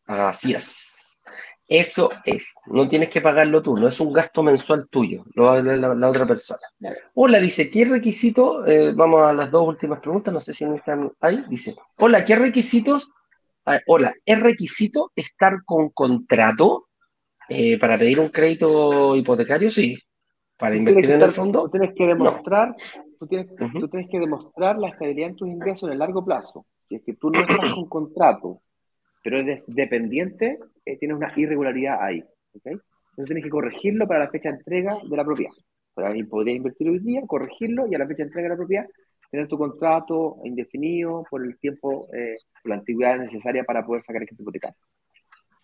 Así es. Eso es, no tienes que pagarlo tú, no es un gasto mensual tuyo, lo va a la, la otra persona. Hola, dice, ¿qué requisito? eh, vamos a las dos últimas preguntas, no sé si están ahí. Dice, hola, ¿qué requisitos? Ah, hola, ¿es requisito estar con contrato eh, para pedir un crédito hipotecario? Sí. Para invertir en el fondo, tú tienes que demostrar, tú tienes, Ujú. tú tienes que demostrar la estabilidad en tus ingresos en el largo plazo. Si es que tú no estás con contrato, pero eres dependiente, eh, tienes una irregularidad ahí. Entonces tienes que corregirlo para la fecha de entrega de la propiedad. Podría invertir hoy día, corregirlo y a la fecha de entrega de la propiedad tener tu contrato indefinido por el tiempo, eh, por la antigüedad necesaria para poder sacar el crédito hipotecario.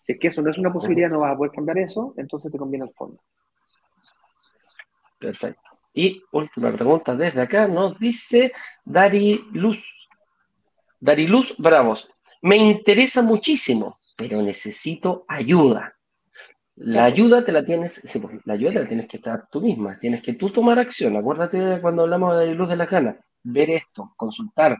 Si es que eso no es una posibilidad, no vas a poder cambiar eso, entonces te conviene el fondo. Perfecto. Y última pregunta desde acá, nos dice Dari Luz. Dari Luz Bravos. Me interesa muchísimo, pero necesito ayuda. La ayuda te la tienes, sí, pues, la ayuda te la tienes que dar tú misma, tienes que tú tomar acción. Acuérdate de cuando hablamos de Luz de la Gana, ver esto, consultar,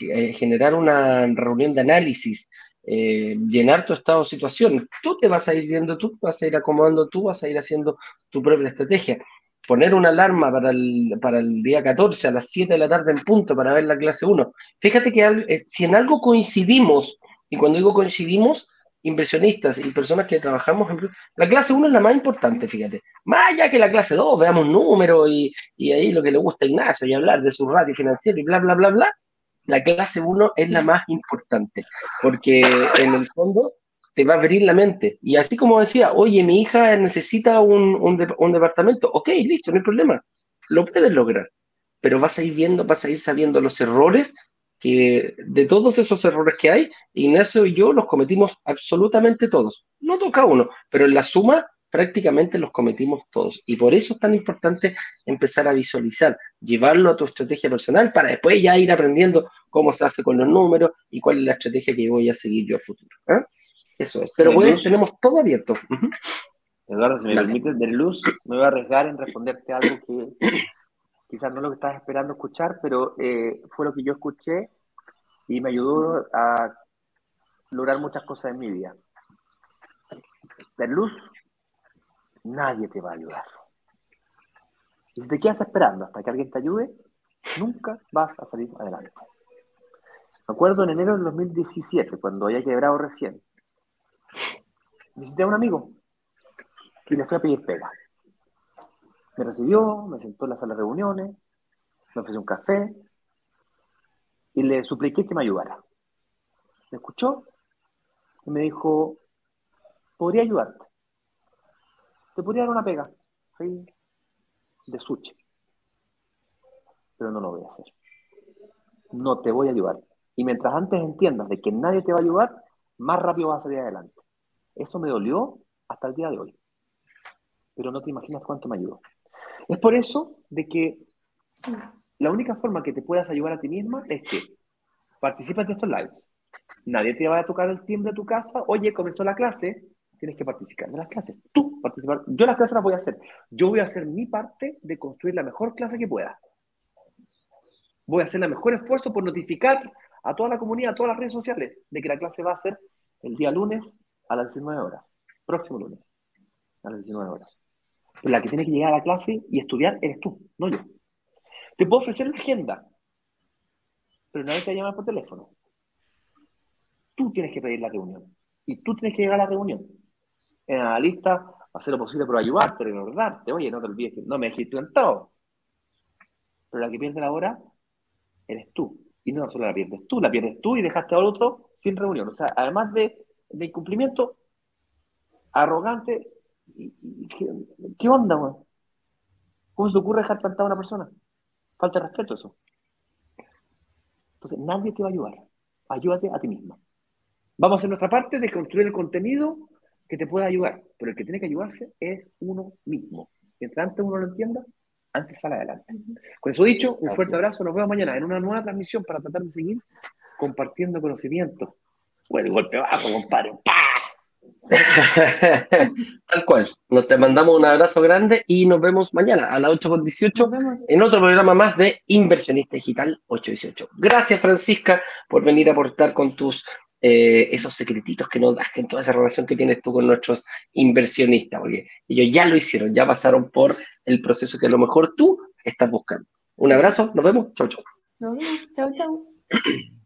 eh, generar una reunión de análisis, eh, llenar tu estado de situación. Tú te vas a ir viendo, tú te vas a ir acomodando, tú vas a ir haciendo tu propia estrategia poner una alarma para el, para el día 14 a las 7 de la tarde en punto para ver la clase 1. Fíjate que eh, si en algo coincidimos, y cuando digo coincidimos, inversionistas y personas que trabajamos en... La clase 1 es la más importante, fíjate. Más allá que la clase 2, veamos números y, y ahí lo que le gusta a Ignacio y hablar de su ratio financiero y bla, bla, bla, bla. La clase 1 es la más importante, porque en el fondo te va a abrir la mente. Y así como decía, oye, mi hija necesita un, un, un departamento, ok, listo, no hay problema, lo puedes lograr, pero vas a ir viendo, vas a ir sabiendo los errores que de todos esos errores que hay, Ignacio y yo los cometimos absolutamente todos. No toca uno, pero en la suma prácticamente los cometimos todos. Y por eso es tan importante empezar a visualizar, llevarlo a tu estrategia personal para después ya ir aprendiendo cómo se hace con los números y cuál es la estrategia que voy a seguir yo a futuro. ¿ah? Eso es. Pero bueno, tenemos todo abierto. Eduardo, si me Dale. permites, de luz, me voy a arriesgar en responderte algo que quizás no lo que estabas esperando escuchar, pero eh, fue lo que yo escuché y me ayudó a lograr muchas cosas en mi vida. De luz, nadie te va a ayudar. Y si te quedas esperando hasta que alguien te ayude, nunca vas a salir adelante. Me acuerdo en enero del 2017, cuando había quebrado recién, visité a un amigo y le fui a pedir pega. Me recibió, me sentó en la sala de reuniones, me ofreció un café y le supliqué que me ayudara. Me escuchó y me dijo, podría ayudarte. Te podría dar una pega de sushi. Pero no lo voy a hacer. No te voy a ayudar. Y mientras antes entiendas de que nadie te va a ayudar, más rápido vas a salir adelante. Eso me dolió hasta el día de hoy. Pero no te imaginas cuánto me ayudó. Es por eso de que la única forma que te puedas ayudar a ti misma es que participas de estos lives. Nadie te va a tocar el timbre de tu casa. Oye, comenzó la clase. Tienes que participar de las clases. Tú participar. Yo las clases las voy a hacer. Yo voy a hacer mi parte de construir la mejor clase que pueda. Voy a hacer el mejor esfuerzo por notificar a toda la comunidad, a todas las redes sociales, de que la clase va a ser el día lunes a las 19 horas. Próximo lunes a las 19 horas. La que tiene que llegar a la clase y estudiar eres tú, no yo. Te puedo ofrecer la agenda, pero nadie te va a llamar por teléfono. Tú tienes que pedir la reunión. Y tú tienes que llegar a la reunión. El analista hacer lo posible por ayudarte, recordarte. Oye, no te olvides no me dejes en todo. Pero la que pierde la hora eres tú. Y no solo la pierdes tú, la pierdes tú y dejaste al otro sin reunión. O sea, además de, de incumplimiento, arrogante, y- y- ¿qué, qué onda, weón? ¿Cómo se te ocurre dejar plantada a una persona? Falta de respeto eso. Entonces, nadie te va a ayudar. Ayúdate a ti misma. Vamos a hacer nuestra parte de construir el contenido que te pueda ayudar, pero el que tiene que ayudarse es uno mismo. Mientras antes uno lo entienda, antes sale adelante. Con eso dicho, un fuerte abrazo. Nos vemos mañana en una nueva transmisión para tratar de seguir compartiendo conocimientos. Bueno, el golpe bajo, compadre. Tal cual. Nos te mandamos un abrazo grande y nos vemos mañana a las 8.18 Nos vemos. en otro programa más de Inversionista Digital 818. Gracias, Francisca, por venir a aportar con tus eh, esos secretitos que nos das en toda esa relación que tienes tú con nuestros inversionistas, porque ellos ya lo hicieron, ya pasaron por el proceso que a lo mejor tú estás buscando. Un abrazo, nos vemos, chau, chau. Nos vemos, chau, chau.